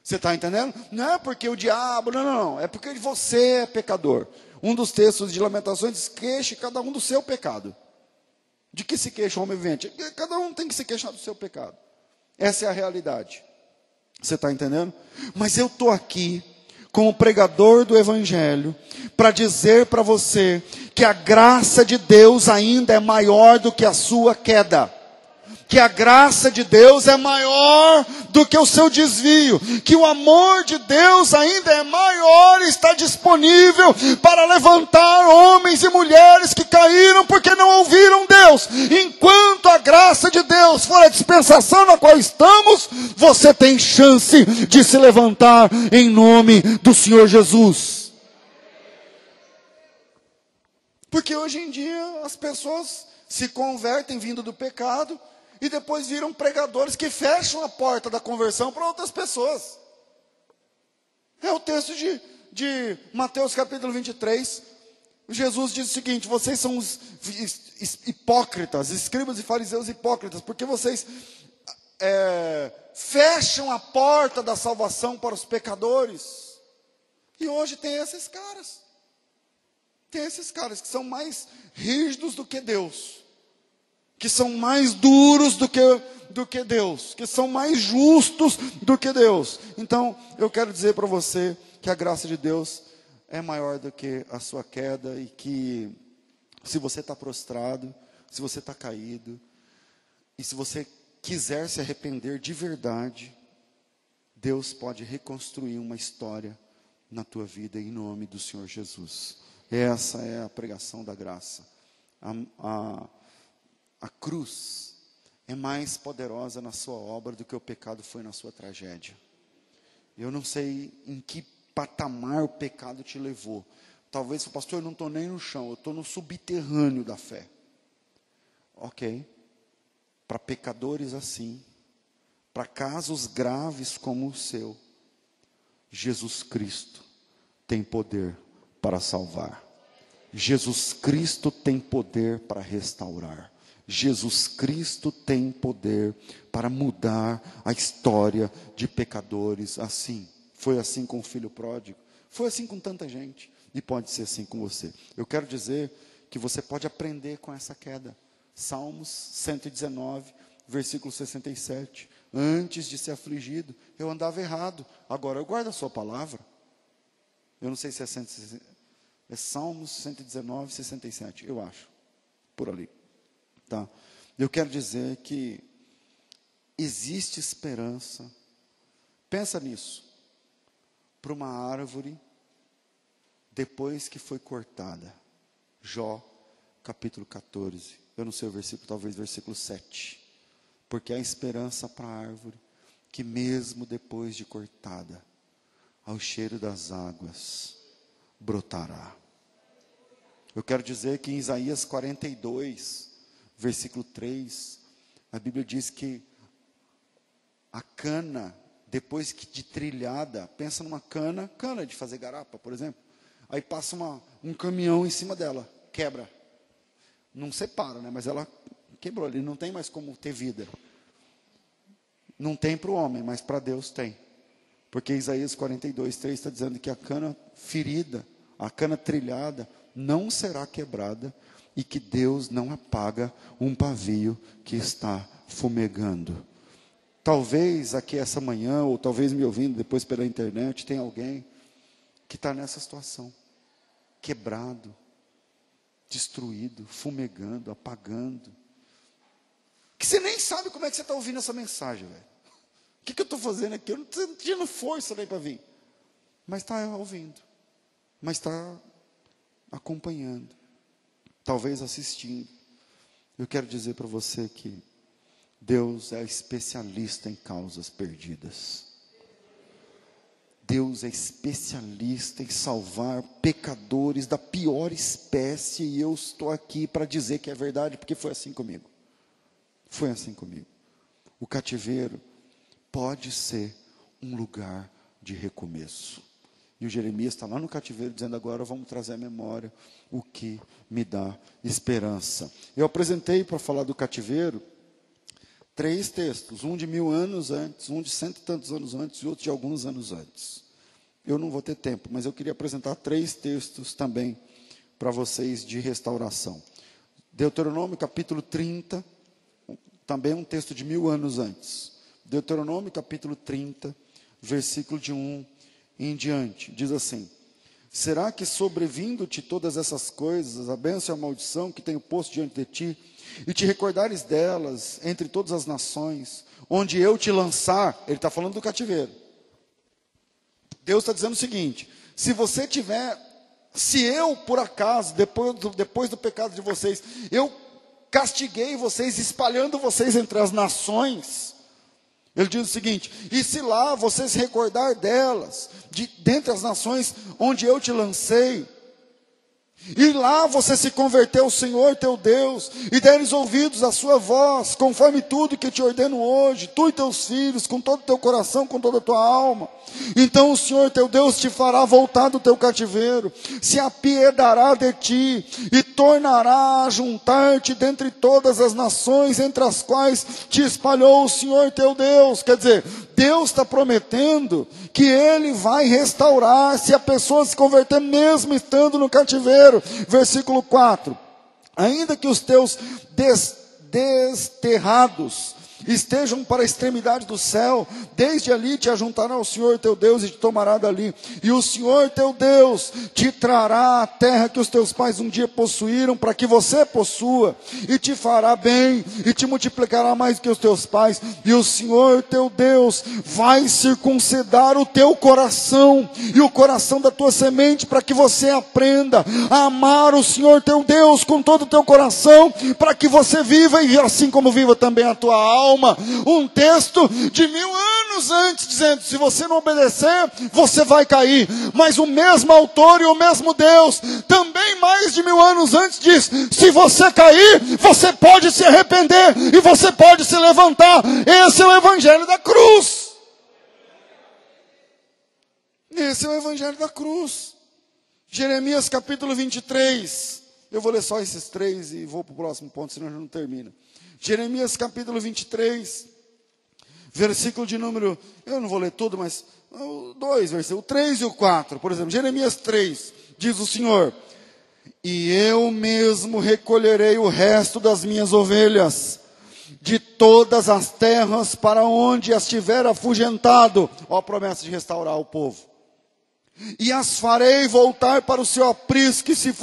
Você está entendendo? Não é porque o diabo, não, não, não. É porque você é pecador. Um dos textos de Lamentações diz: queixe cada um do seu pecado. De que se queixa o homem vivente? Cada um tem que se queixar do seu pecado. Essa é a realidade. Você está entendendo? Mas eu estou aqui como pregador do Evangelho para dizer para você que a graça de Deus ainda é maior do que a sua queda que a graça de Deus é maior do que o seu desvio, que o amor de Deus ainda é maior e está disponível para levantar homens e mulheres que caíram porque não ouviram Deus. Enquanto a graça de Deus for a dispensação na qual estamos, você tem chance de se levantar em nome do Senhor Jesus. Porque hoje em dia as pessoas se convertem vindo do pecado e depois viram pregadores que fecham a porta da conversão para outras pessoas. É o texto de, de Mateus capítulo 23. Jesus diz o seguinte: vocês são os hipócritas, escribas e fariseus hipócritas, porque vocês é, fecham a porta da salvação para os pecadores. E hoje tem esses caras. Tem esses caras que são mais rígidos do que Deus que são mais duros do que, do que Deus, que são mais justos do que Deus. Então, eu quero dizer para você que a graça de Deus é maior do que a sua queda e que se você está prostrado, se você está caído, e se você quiser se arrepender de verdade, Deus pode reconstruir uma história na tua vida em nome do Senhor Jesus. Essa é a pregação da graça. A, a, a cruz é mais poderosa na sua obra do que o pecado foi na sua tragédia. Eu não sei em que patamar o pecado te levou. Talvez, pastor, eu não estou nem no chão, eu estou no subterrâneo da fé. Ok. Para pecadores assim, para casos graves como o seu, Jesus Cristo tem poder para salvar. Jesus Cristo tem poder para restaurar. Jesus Cristo tem poder para mudar a história de pecadores assim. Foi assim com o filho pródigo, foi assim com tanta gente e pode ser assim com você. Eu quero dizer que você pode aprender com essa queda. Salmos 119, versículo 67. Antes de ser afligido, eu andava errado, agora eu guardo a sua palavra. Eu não sei se é, 160, é Salmos 119, 67, eu acho, por ali. Tá? Eu quero dizer que existe esperança. Pensa nisso. Para uma árvore depois que foi cortada. Jó, capítulo 14. Eu não sei o versículo, talvez versículo 7. Porque há esperança para a árvore que mesmo depois de cortada, ao cheiro das águas brotará. Eu quero dizer que em Isaías 42, versículo 3, a Bíblia diz que a cana, depois que de trilhada, pensa numa cana, cana de fazer garapa, por exemplo, aí passa uma, um caminhão em cima dela, quebra. Não separa, né? Mas ela quebrou ali, não tem mais como ter vida. Não tem para o homem, mas para Deus tem. Porque Isaías 42, 3 está dizendo que a cana ferida, a cana trilhada, não será quebrada, e que Deus não apaga um pavio que está fumegando. Talvez aqui essa manhã, ou talvez me ouvindo depois pela internet, tem alguém que está nessa situação, quebrado, destruído, fumegando, apagando. Que você nem sabe como é que você está ouvindo essa mensagem, velho. O que, que eu estou fazendo aqui? Eu não estou tendo força nem para vir. Mas está ouvindo. Mas está acompanhando talvez assistindo. Eu quero dizer para você que Deus é especialista em causas perdidas. Deus é especialista em salvar pecadores da pior espécie, e eu estou aqui para dizer que é verdade, porque foi assim comigo. Foi assim comigo. O cativeiro pode ser um lugar de recomeço. E o Jeremias está lá no cativeiro dizendo: agora vamos trazer à memória o que me dá esperança. Eu apresentei para falar do cativeiro três textos: um de mil anos antes, um de cento e tantos anos antes e outro de alguns anos antes. Eu não vou ter tempo, mas eu queria apresentar três textos também para vocês de restauração. Deuteronômio capítulo 30, também um texto de mil anos antes. Deuteronômio capítulo 30, versículo de 1 em diante. Diz assim: Será que sobrevindo-te todas essas coisas, a bênção e a maldição que tenho posto diante de ti, e te recordares delas entre todas as nações, onde eu te lançar, ele está falando do cativeiro. Deus está dizendo o seguinte: se você tiver, se eu por acaso, depois do, depois do pecado de vocês, eu castiguei vocês, espalhando vocês entre as nações, ele diz o seguinte: e se lá você se recordar delas, de dentre as nações onde eu te lancei, e lá você se converteu ao Senhor teu Deus, e deres ouvidos à sua voz, conforme tudo que te ordeno hoje, tu e teus filhos, com todo o teu coração, com toda a tua alma. Então o Senhor teu Deus te fará voltar do teu cativeiro, se apiedará de ti, e tornará a juntar-te dentre todas as nações entre as quais te espalhou o Senhor teu Deus. Quer dizer, Deus está prometendo que Ele vai restaurar se a pessoa se converter mesmo estando no cativeiro. Versículo 4. Ainda que os teus des, desterrados estejam para a extremidade do céu, desde ali te ajuntará o Senhor teu Deus e te tomará dali. E o Senhor teu Deus te trará a terra que os teus pais um dia possuíram, para que você possua, e te fará bem, e te multiplicará mais que os teus pais. E o Senhor teu Deus vai circuncidar o teu coração e o coração da tua semente, para que você aprenda a amar o Senhor teu Deus com todo o teu coração, para que você viva e assim como viva também a tua alma. Um texto de mil anos antes, dizendo: se você não obedecer, você vai cair. Mas o mesmo autor e o mesmo Deus, também mais de mil anos antes, diz: se você cair, você pode se arrepender e você pode se levantar. Esse é o Evangelho da cruz. Esse é o Evangelho da cruz. Jeremias capítulo 23. Eu vou ler só esses três e vou para o próximo ponto, senão já não termina. Jeremias capítulo 23, versículo de número, eu não vou ler tudo, mas dois versículos, o 3 e o 4, por exemplo, Jeremias 3, diz o Senhor, e eu mesmo recolherei o resto das minhas ovelhas, de todas as terras para onde as tiver afugentado, ó a promessa de restaurar o povo e as farei voltar para o seu aprisco e se,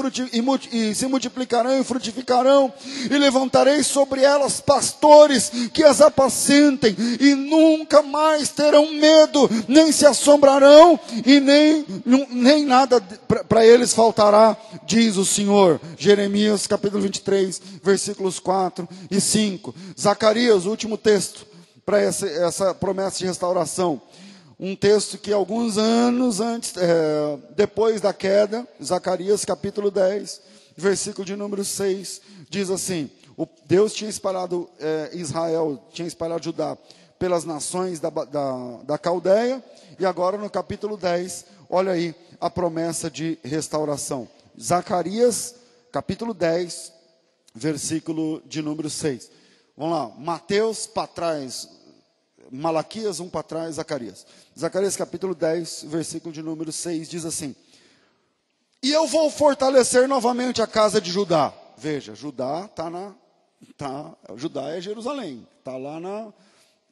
e se multiplicarão e frutificarão, e levantarei sobre elas pastores que as apacentem, e nunca mais terão medo, nem se assombrarão, e nem, nem nada para eles faltará, diz o Senhor. Jeremias capítulo 23, versículos 4 e 5. Zacarias, o último texto para essa, essa promessa de restauração um texto que alguns anos antes, é, depois da queda, Zacarias capítulo 10, versículo de número 6, diz assim: Deus tinha espalhado é, Israel, tinha espalhado Judá pelas nações da, da, da Caldeia, e agora no capítulo 10, olha aí a promessa de restauração. Zacarias capítulo 10, versículo de número 6. Vamos lá, Mateus para trás, Malaquias, um para trás, Zacarias. Zacarias capítulo 10, versículo de número 6, diz assim: E eu vou fortalecer novamente a casa de Judá. Veja, Judá está na. Tá, Judá é Jerusalém, está lá na,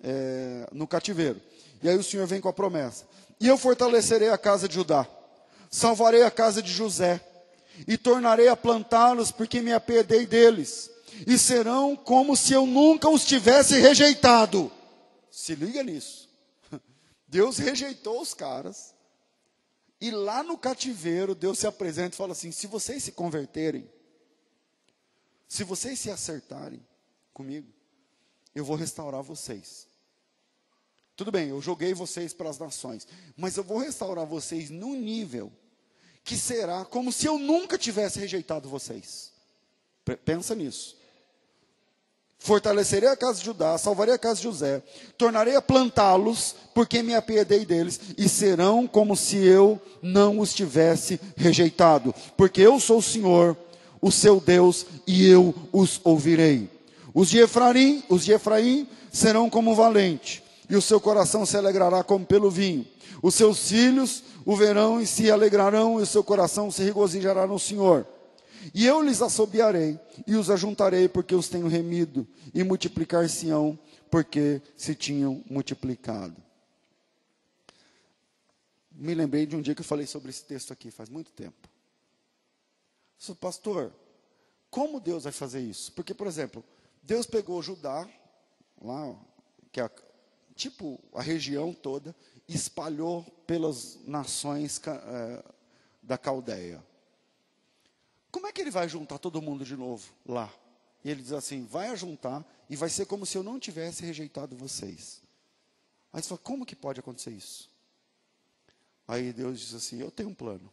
é, no cativeiro. E aí o Senhor vem com a promessa: E eu fortalecerei a casa de Judá, salvarei a casa de José, e tornarei a plantá-los, porque me apedei deles, e serão como se eu nunca os tivesse rejeitado se liga nisso. Deus rejeitou os caras. E lá no cativeiro, Deus se apresenta e fala assim: se vocês se converterem, se vocês se acertarem comigo, eu vou restaurar vocês. Tudo bem, eu joguei vocês para as nações, mas eu vou restaurar vocês num nível que será como se eu nunca tivesse rejeitado vocês. Pensa nisso. Fortalecerei a casa de Judá, salvarei a casa de José, tornarei a plantá-los, porque me apiedei deles, e serão como se eu não os tivesse rejeitado, porque eu sou o Senhor, o seu Deus, e eu os ouvirei. Os de Efraim, os de Efraim serão como valente, e o seu coração se alegrará como pelo vinho. Os seus filhos o verão e se alegrarão, e o seu coração se regozijará no Senhor. E eu lhes assobiarei e os ajuntarei, porque os tenho remido, e multiplicar-se-ão, porque se tinham multiplicado. Me lembrei de um dia que eu falei sobre esse texto aqui, faz muito tempo. Sou pastor, como Deus vai fazer isso? Porque, por exemplo, Deus pegou Judá, lá, que é tipo a região toda, espalhou pelas nações é, da Caldeia. Como é que ele vai juntar todo mundo de novo lá? E ele diz assim: vai ajuntar e vai ser como se eu não tivesse rejeitado vocês. Aí você fala: como que pode acontecer isso? Aí Deus diz assim: eu tenho um plano.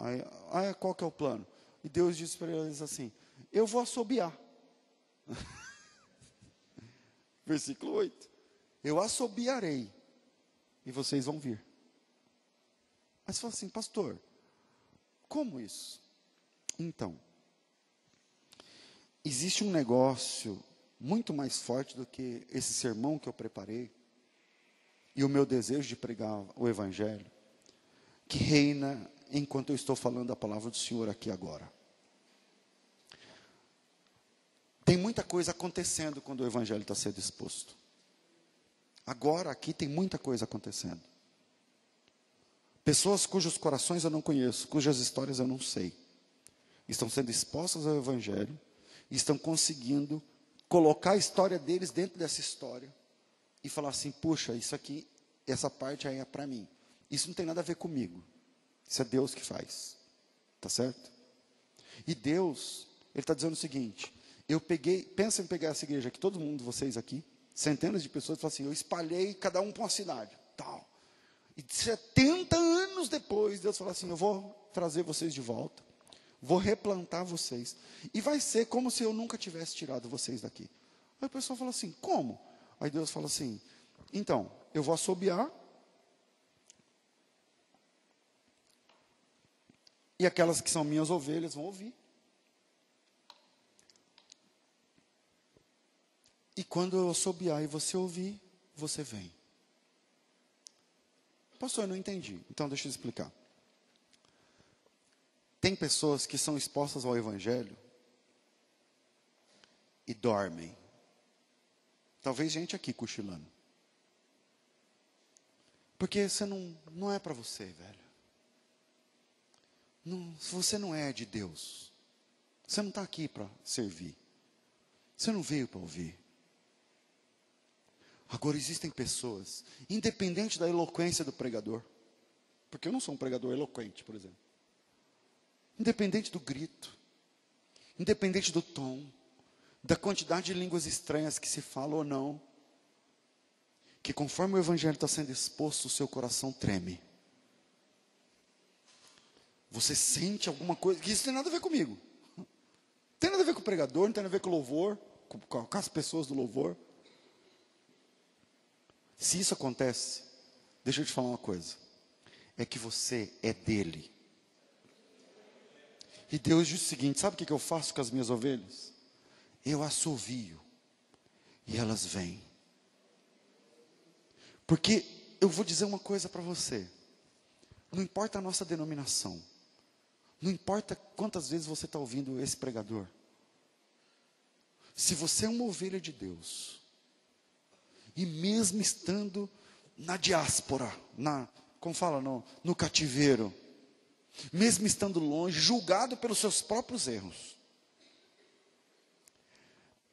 Aí, ah, qual que é o plano? E Deus diz para eles assim: eu vou assobiar. Versículo 8: eu assobiarei e vocês vão vir. Aí você fala assim, pastor, como isso? Então, existe um negócio muito mais forte do que esse sermão que eu preparei e o meu desejo de pregar o Evangelho, que reina enquanto eu estou falando a palavra do Senhor aqui agora. Tem muita coisa acontecendo quando o evangelho está sendo exposto. Agora aqui tem muita coisa acontecendo. Pessoas cujos corações eu não conheço, cujas histórias eu não sei, estão sendo expostas ao evangelho e estão conseguindo colocar a história deles dentro dessa história e falar assim: puxa, isso aqui, essa parte aí é para mim. Isso não tem nada a ver comigo. Isso é Deus que faz. Tá certo? E Deus, Ele está dizendo o seguinte: eu peguei, pensa em pegar essa igreja aqui, todo mundo, vocês aqui, centenas de pessoas, falar assim: eu espalhei cada um para uma cidade, tal. E 70 anos depois, Deus fala assim: eu vou trazer vocês de volta, vou replantar vocês. E vai ser como se eu nunca tivesse tirado vocês daqui. Aí o pessoal fala assim: como? Aí Deus fala assim: então, eu vou assobiar. E aquelas que são minhas ovelhas vão ouvir. E quando eu assobiar e você ouvir, você vem. Pastor, eu não entendi. Então deixa eu explicar. Tem pessoas que são expostas ao Evangelho e dormem. Talvez gente aqui cochilando. Porque você não, não é para você, velho. Não, você não é de Deus. Você não está aqui para servir. Você não veio para ouvir. Agora existem pessoas, independente da eloquência do pregador, porque eu não sou um pregador eloquente, por exemplo. Independente do grito, independente do tom, da quantidade de línguas estranhas que se fala ou não, que conforme o evangelho está sendo exposto, o seu coração treme. Você sente alguma coisa, que isso tem nada a ver comigo. Não tem nada a ver com o pregador, não tem nada a ver com o louvor, com, com as pessoas do louvor. Se isso acontece, deixa eu te falar uma coisa. É que você é dele. E Deus diz o seguinte: sabe o que eu faço com as minhas ovelhas? Eu assovio. E elas vêm. Porque eu vou dizer uma coisa para você. Não importa a nossa denominação. Não importa quantas vezes você está ouvindo esse pregador. Se você é uma ovelha de Deus, e mesmo estando na diáspora, na, como fala, no, no cativeiro, mesmo estando longe, julgado pelos seus próprios erros,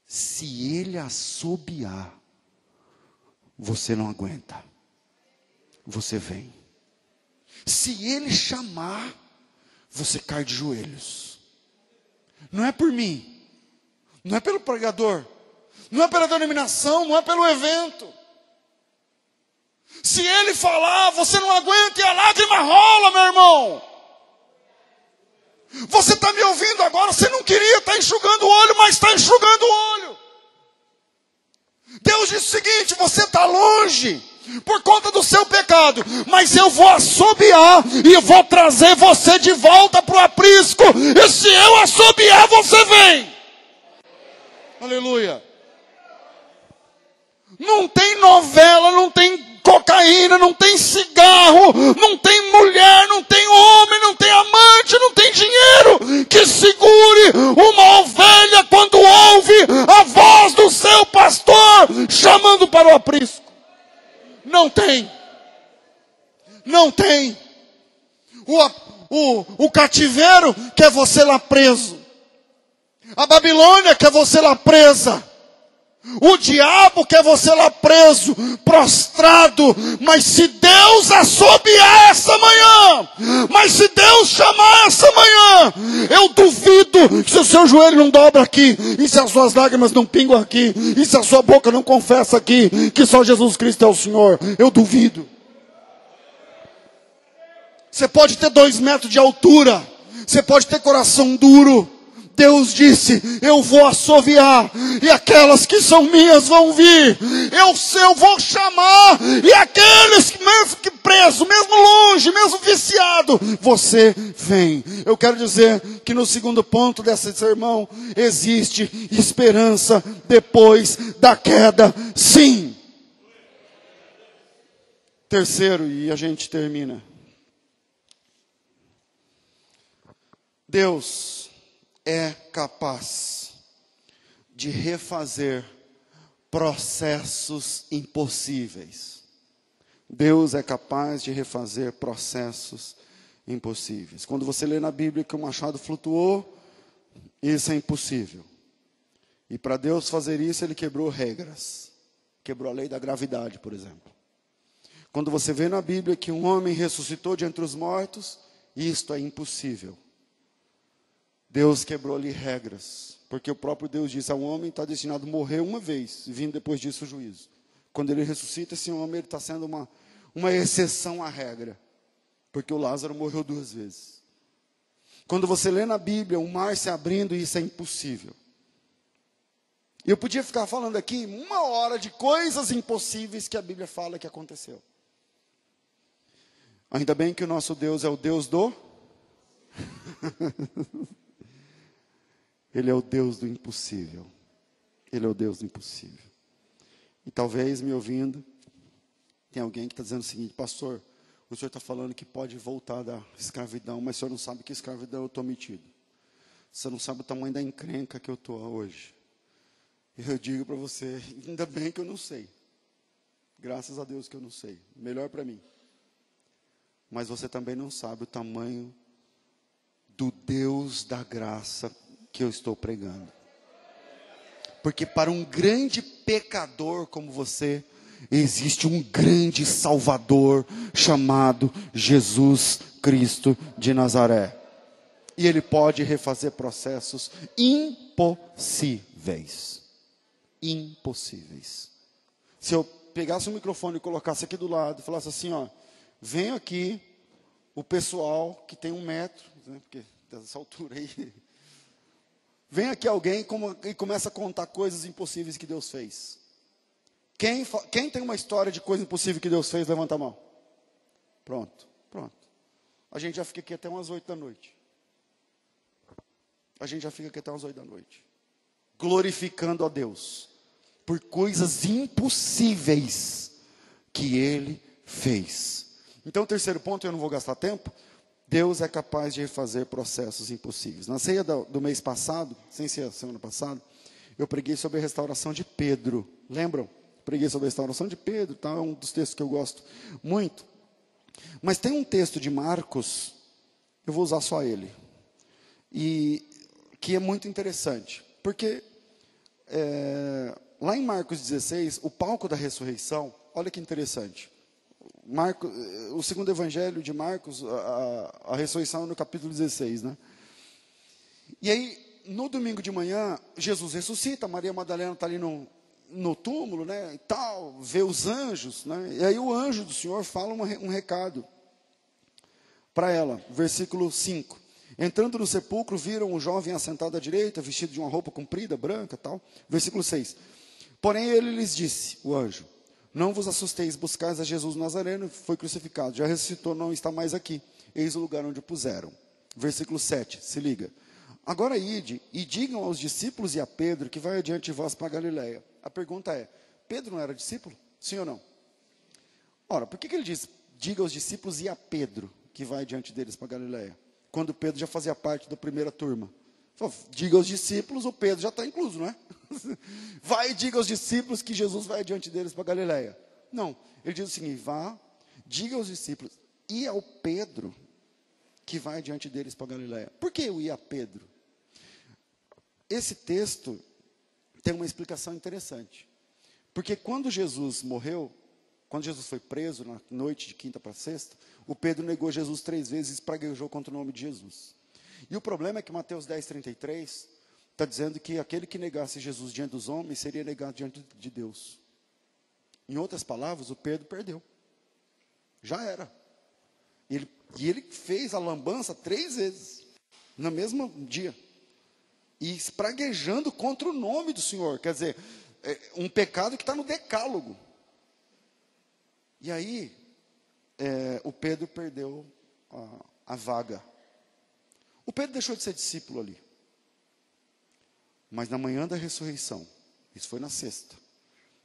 se ele assobiar, você não aguenta, você vem. Se ele chamar, você cai de joelhos. Não é por mim, não é pelo pregador, não é pela denominação, não é pelo evento. Se ele falar, você não aguenta e a lágrima rola, meu irmão. Você está me ouvindo agora, você não queria estar tá enxugando o olho, mas está enxugando o olho. Deus diz o seguinte: você está longe por conta do seu pecado, mas eu vou assobiar e vou trazer você de volta para o aprisco. E se eu assobiar, você vem. Aleluia. Não tem novela, não tem cocaína, não tem cigarro, não tem mulher, não tem homem, não tem amante, não tem dinheiro que segure uma ovelha quando ouve a voz do seu pastor chamando para o aprisco. Não tem. Não tem. O, o, o cativeiro quer você lá preso. A Babilônia quer você lá presa. O diabo quer você lá preso, prostrado, mas se Deus assobiar essa manhã, mas se Deus chamar essa manhã, eu duvido que se o seu joelho não dobra aqui, e se as suas lágrimas não pingam aqui, e se a sua boca não confessa aqui, que só Jesus Cristo é o Senhor, eu duvido. Você pode ter dois metros de altura, você pode ter coração duro, Deus disse: Eu vou assoviar, e aquelas que são minhas vão vir. Eu, eu vou chamar, e aqueles que, mesmo que preso, mesmo longe, mesmo viciado, você vem. Eu quero dizer que no segundo ponto desse sermão existe esperança depois da queda, sim. Terceiro, e a gente termina. Deus é capaz de refazer processos impossíveis. Deus é capaz de refazer processos impossíveis. Quando você lê na Bíblia que o machado flutuou, isso é impossível. E para Deus fazer isso, ele quebrou regras. Quebrou a lei da gravidade, por exemplo. Quando você vê na Bíblia que um homem ressuscitou de entre os mortos, isto é impossível. Deus quebrou ali regras, porque o próprio Deus disse: ao homem está destinado a morrer uma vez, e vindo depois disso o juízo. Quando ele ressuscita, esse homem está sendo uma, uma exceção à regra, porque o Lázaro morreu duas vezes. Quando você lê na Bíblia o mar se abrindo, isso é impossível. Eu podia ficar falando aqui uma hora de coisas impossíveis que a Bíblia fala que aconteceu. Ainda bem que o nosso Deus é o Deus do. Ele é o Deus do impossível. Ele é o Deus do impossível. E talvez me ouvindo, tem alguém que está dizendo o seguinte, pastor, o senhor está falando que pode voltar da escravidão, mas o senhor não sabe que escravidão eu estou metido. Você não sabe o tamanho da encrenca que eu estou hoje. Eu digo para você, ainda bem que eu não sei. Graças a Deus que eu não sei. Melhor para mim. Mas você também não sabe o tamanho do Deus da graça que eu estou pregando. Porque para um grande pecador como você, existe um grande Salvador chamado Jesus Cristo de Nazaré. E ele pode refazer processos impossíveis. Impossíveis. Se eu pegasse o microfone e colocasse aqui do lado e falasse assim, ó, vem aqui o pessoal que tem um metro, né, porque dessa altura aí, vem aqui alguém e começa a contar coisas impossíveis que Deus fez. Quem, quem tem uma história de coisa impossível que Deus fez, levanta a mão. Pronto, pronto. A gente já fica aqui até umas oito da noite. A gente já fica aqui até umas oito da noite. Glorificando a Deus por coisas impossíveis que Ele fez. Então, terceiro ponto, eu não vou gastar tempo. Deus é capaz de refazer processos impossíveis. Na ceia do, do mês passado, sem ser semana passada, eu preguei sobre a restauração de Pedro. Lembram? preguei sobre a restauração de Pedro, tá? é um dos textos que eu gosto muito. Mas tem um texto de Marcos, eu vou usar só ele, e que é muito interessante, porque é, lá em Marcos 16, o palco da ressurreição, olha que interessante. Marcos, o segundo evangelho de Marcos, a, a, ressurreição no capítulo 16, né? E aí, no domingo de manhã, Jesus ressuscita, Maria Madalena está ali no, no túmulo, né, e tal, vê os anjos, né, e aí o anjo do Senhor fala um, um recado para ela, versículo 5. Entrando no sepulcro, viram o jovem assentado à direita, vestido de uma roupa comprida, branca, tal. Versículo 6. Porém ele lhes disse, o anjo, não vos assusteis, buscais a Jesus Nazareno, foi crucificado, já ressuscitou, não está mais aqui. Eis o lugar onde o puseram. Versículo 7, se liga. Agora ide e digam aos discípulos e a Pedro que vai adiante de vós para Galiléia. A pergunta é: Pedro não era discípulo? Sim ou não? Ora, por que, que ele diz: diga aos discípulos e a Pedro que vai diante deles para Galiléia? Quando Pedro já fazia parte da primeira turma. diga aos discípulos, o Pedro já está incluso, não é? vai e diga aos discípulos que Jesus vai diante deles para Galiléia. Não, ele diz o seguinte: vá, diga aos discípulos e ao Pedro que vai diante deles para Galiléia. Por que eu ia a Pedro? Esse texto tem uma explicação interessante. Porque quando Jesus morreu, quando Jesus foi preso na noite de quinta para sexta, o Pedro negou Jesus três vezes e praguejou contra o nome de Jesus. E o problema é que Mateus 10, 33 está dizendo que aquele que negasse Jesus diante dos homens seria negado diante de Deus. Em outras palavras, o Pedro perdeu. Já era. Ele, e ele fez a lambança três vezes, no mesmo dia e espraguejando contra o nome do Senhor. Quer dizer, é um pecado que está no decálogo. E aí, é, o Pedro perdeu a, a vaga. O Pedro deixou de ser discípulo ali. Mas na manhã da ressurreição, isso foi na sexta,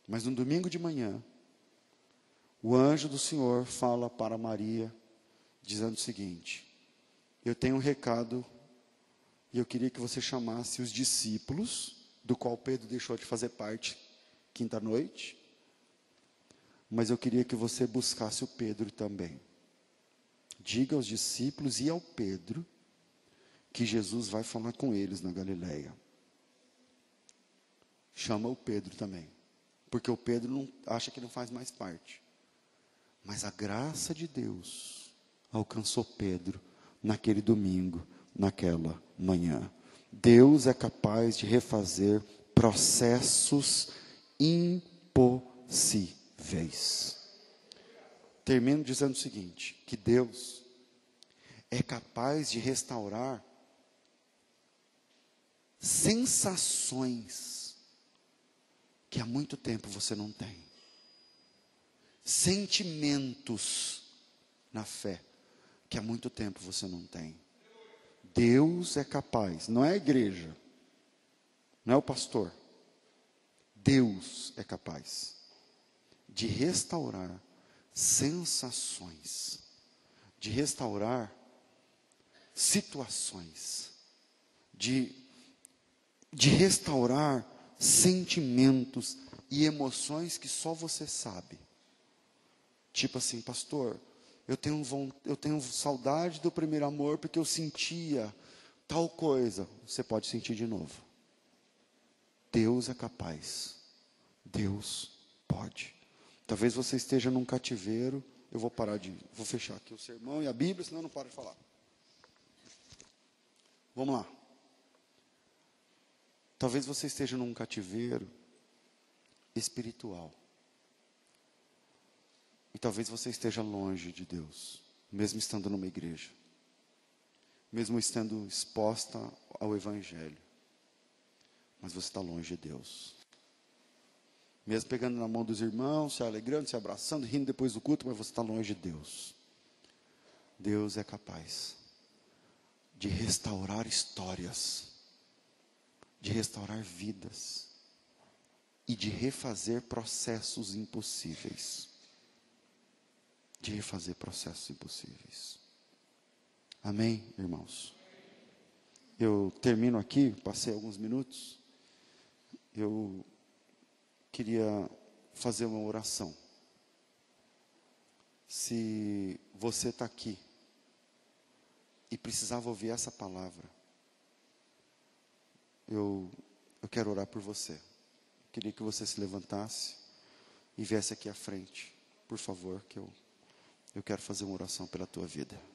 mas no domingo de manhã, o anjo do Senhor fala para Maria, dizendo o seguinte: Eu tenho um recado e eu queria que você chamasse os discípulos do qual Pedro deixou de fazer parte quinta-noite, mas eu queria que você buscasse o Pedro também. Diga aos discípulos e ao Pedro que Jesus vai falar com eles na Galileia. Chama o Pedro também, porque o Pedro não acha que não faz mais parte. Mas a graça de Deus alcançou Pedro naquele domingo, naquela manhã. Deus é capaz de refazer processos impossíveis. Termino dizendo o seguinte: que Deus é capaz de restaurar sensações que há muito tempo você não tem, sentimentos na fé que há muito tempo você não tem. Deus é capaz, não é a igreja, não é o pastor. Deus é capaz de restaurar sensações, de restaurar situações, de, de restaurar sentimentos e emoções que só você sabe. Tipo assim, pastor, eu tenho, eu tenho saudade do primeiro amor porque eu sentia tal coisa. Você pode sentir de novo. Deus é capaz. Deus pode. Talvez você esteja num cativeiro. Eu vou parar de. Vou fechar aqui o sermão e a Bíblia, senão eu não paro de falar. Vamos lá. Talvez você esteja num cativeiro espiritual. E talvez você esteja longe de Deus, mesmo estando numa igreja, mesmo estando exposta ao Evangelho. Mas você está longe de Deus. Mesmo pegando na mão dos irmãos, se alegrando, se abraçando, rindo depois do culto, mas você está longe de Deus. Deus é capaz de restaurar histórias, de restaurar vidas e de refazer processos impossíveis. De refazer processos impossíveis. Amém, irmãos? Eu termino aqui, passei alguns minutos. Eu queria fazer uma oração. Se você está aqui e precisava ouvir essa palavra, eu, eu quero orar por você. Queria que você se levantasse e viesse aqui à frente, por favor, que eu, eu quero fazer uma oração pela tua vida.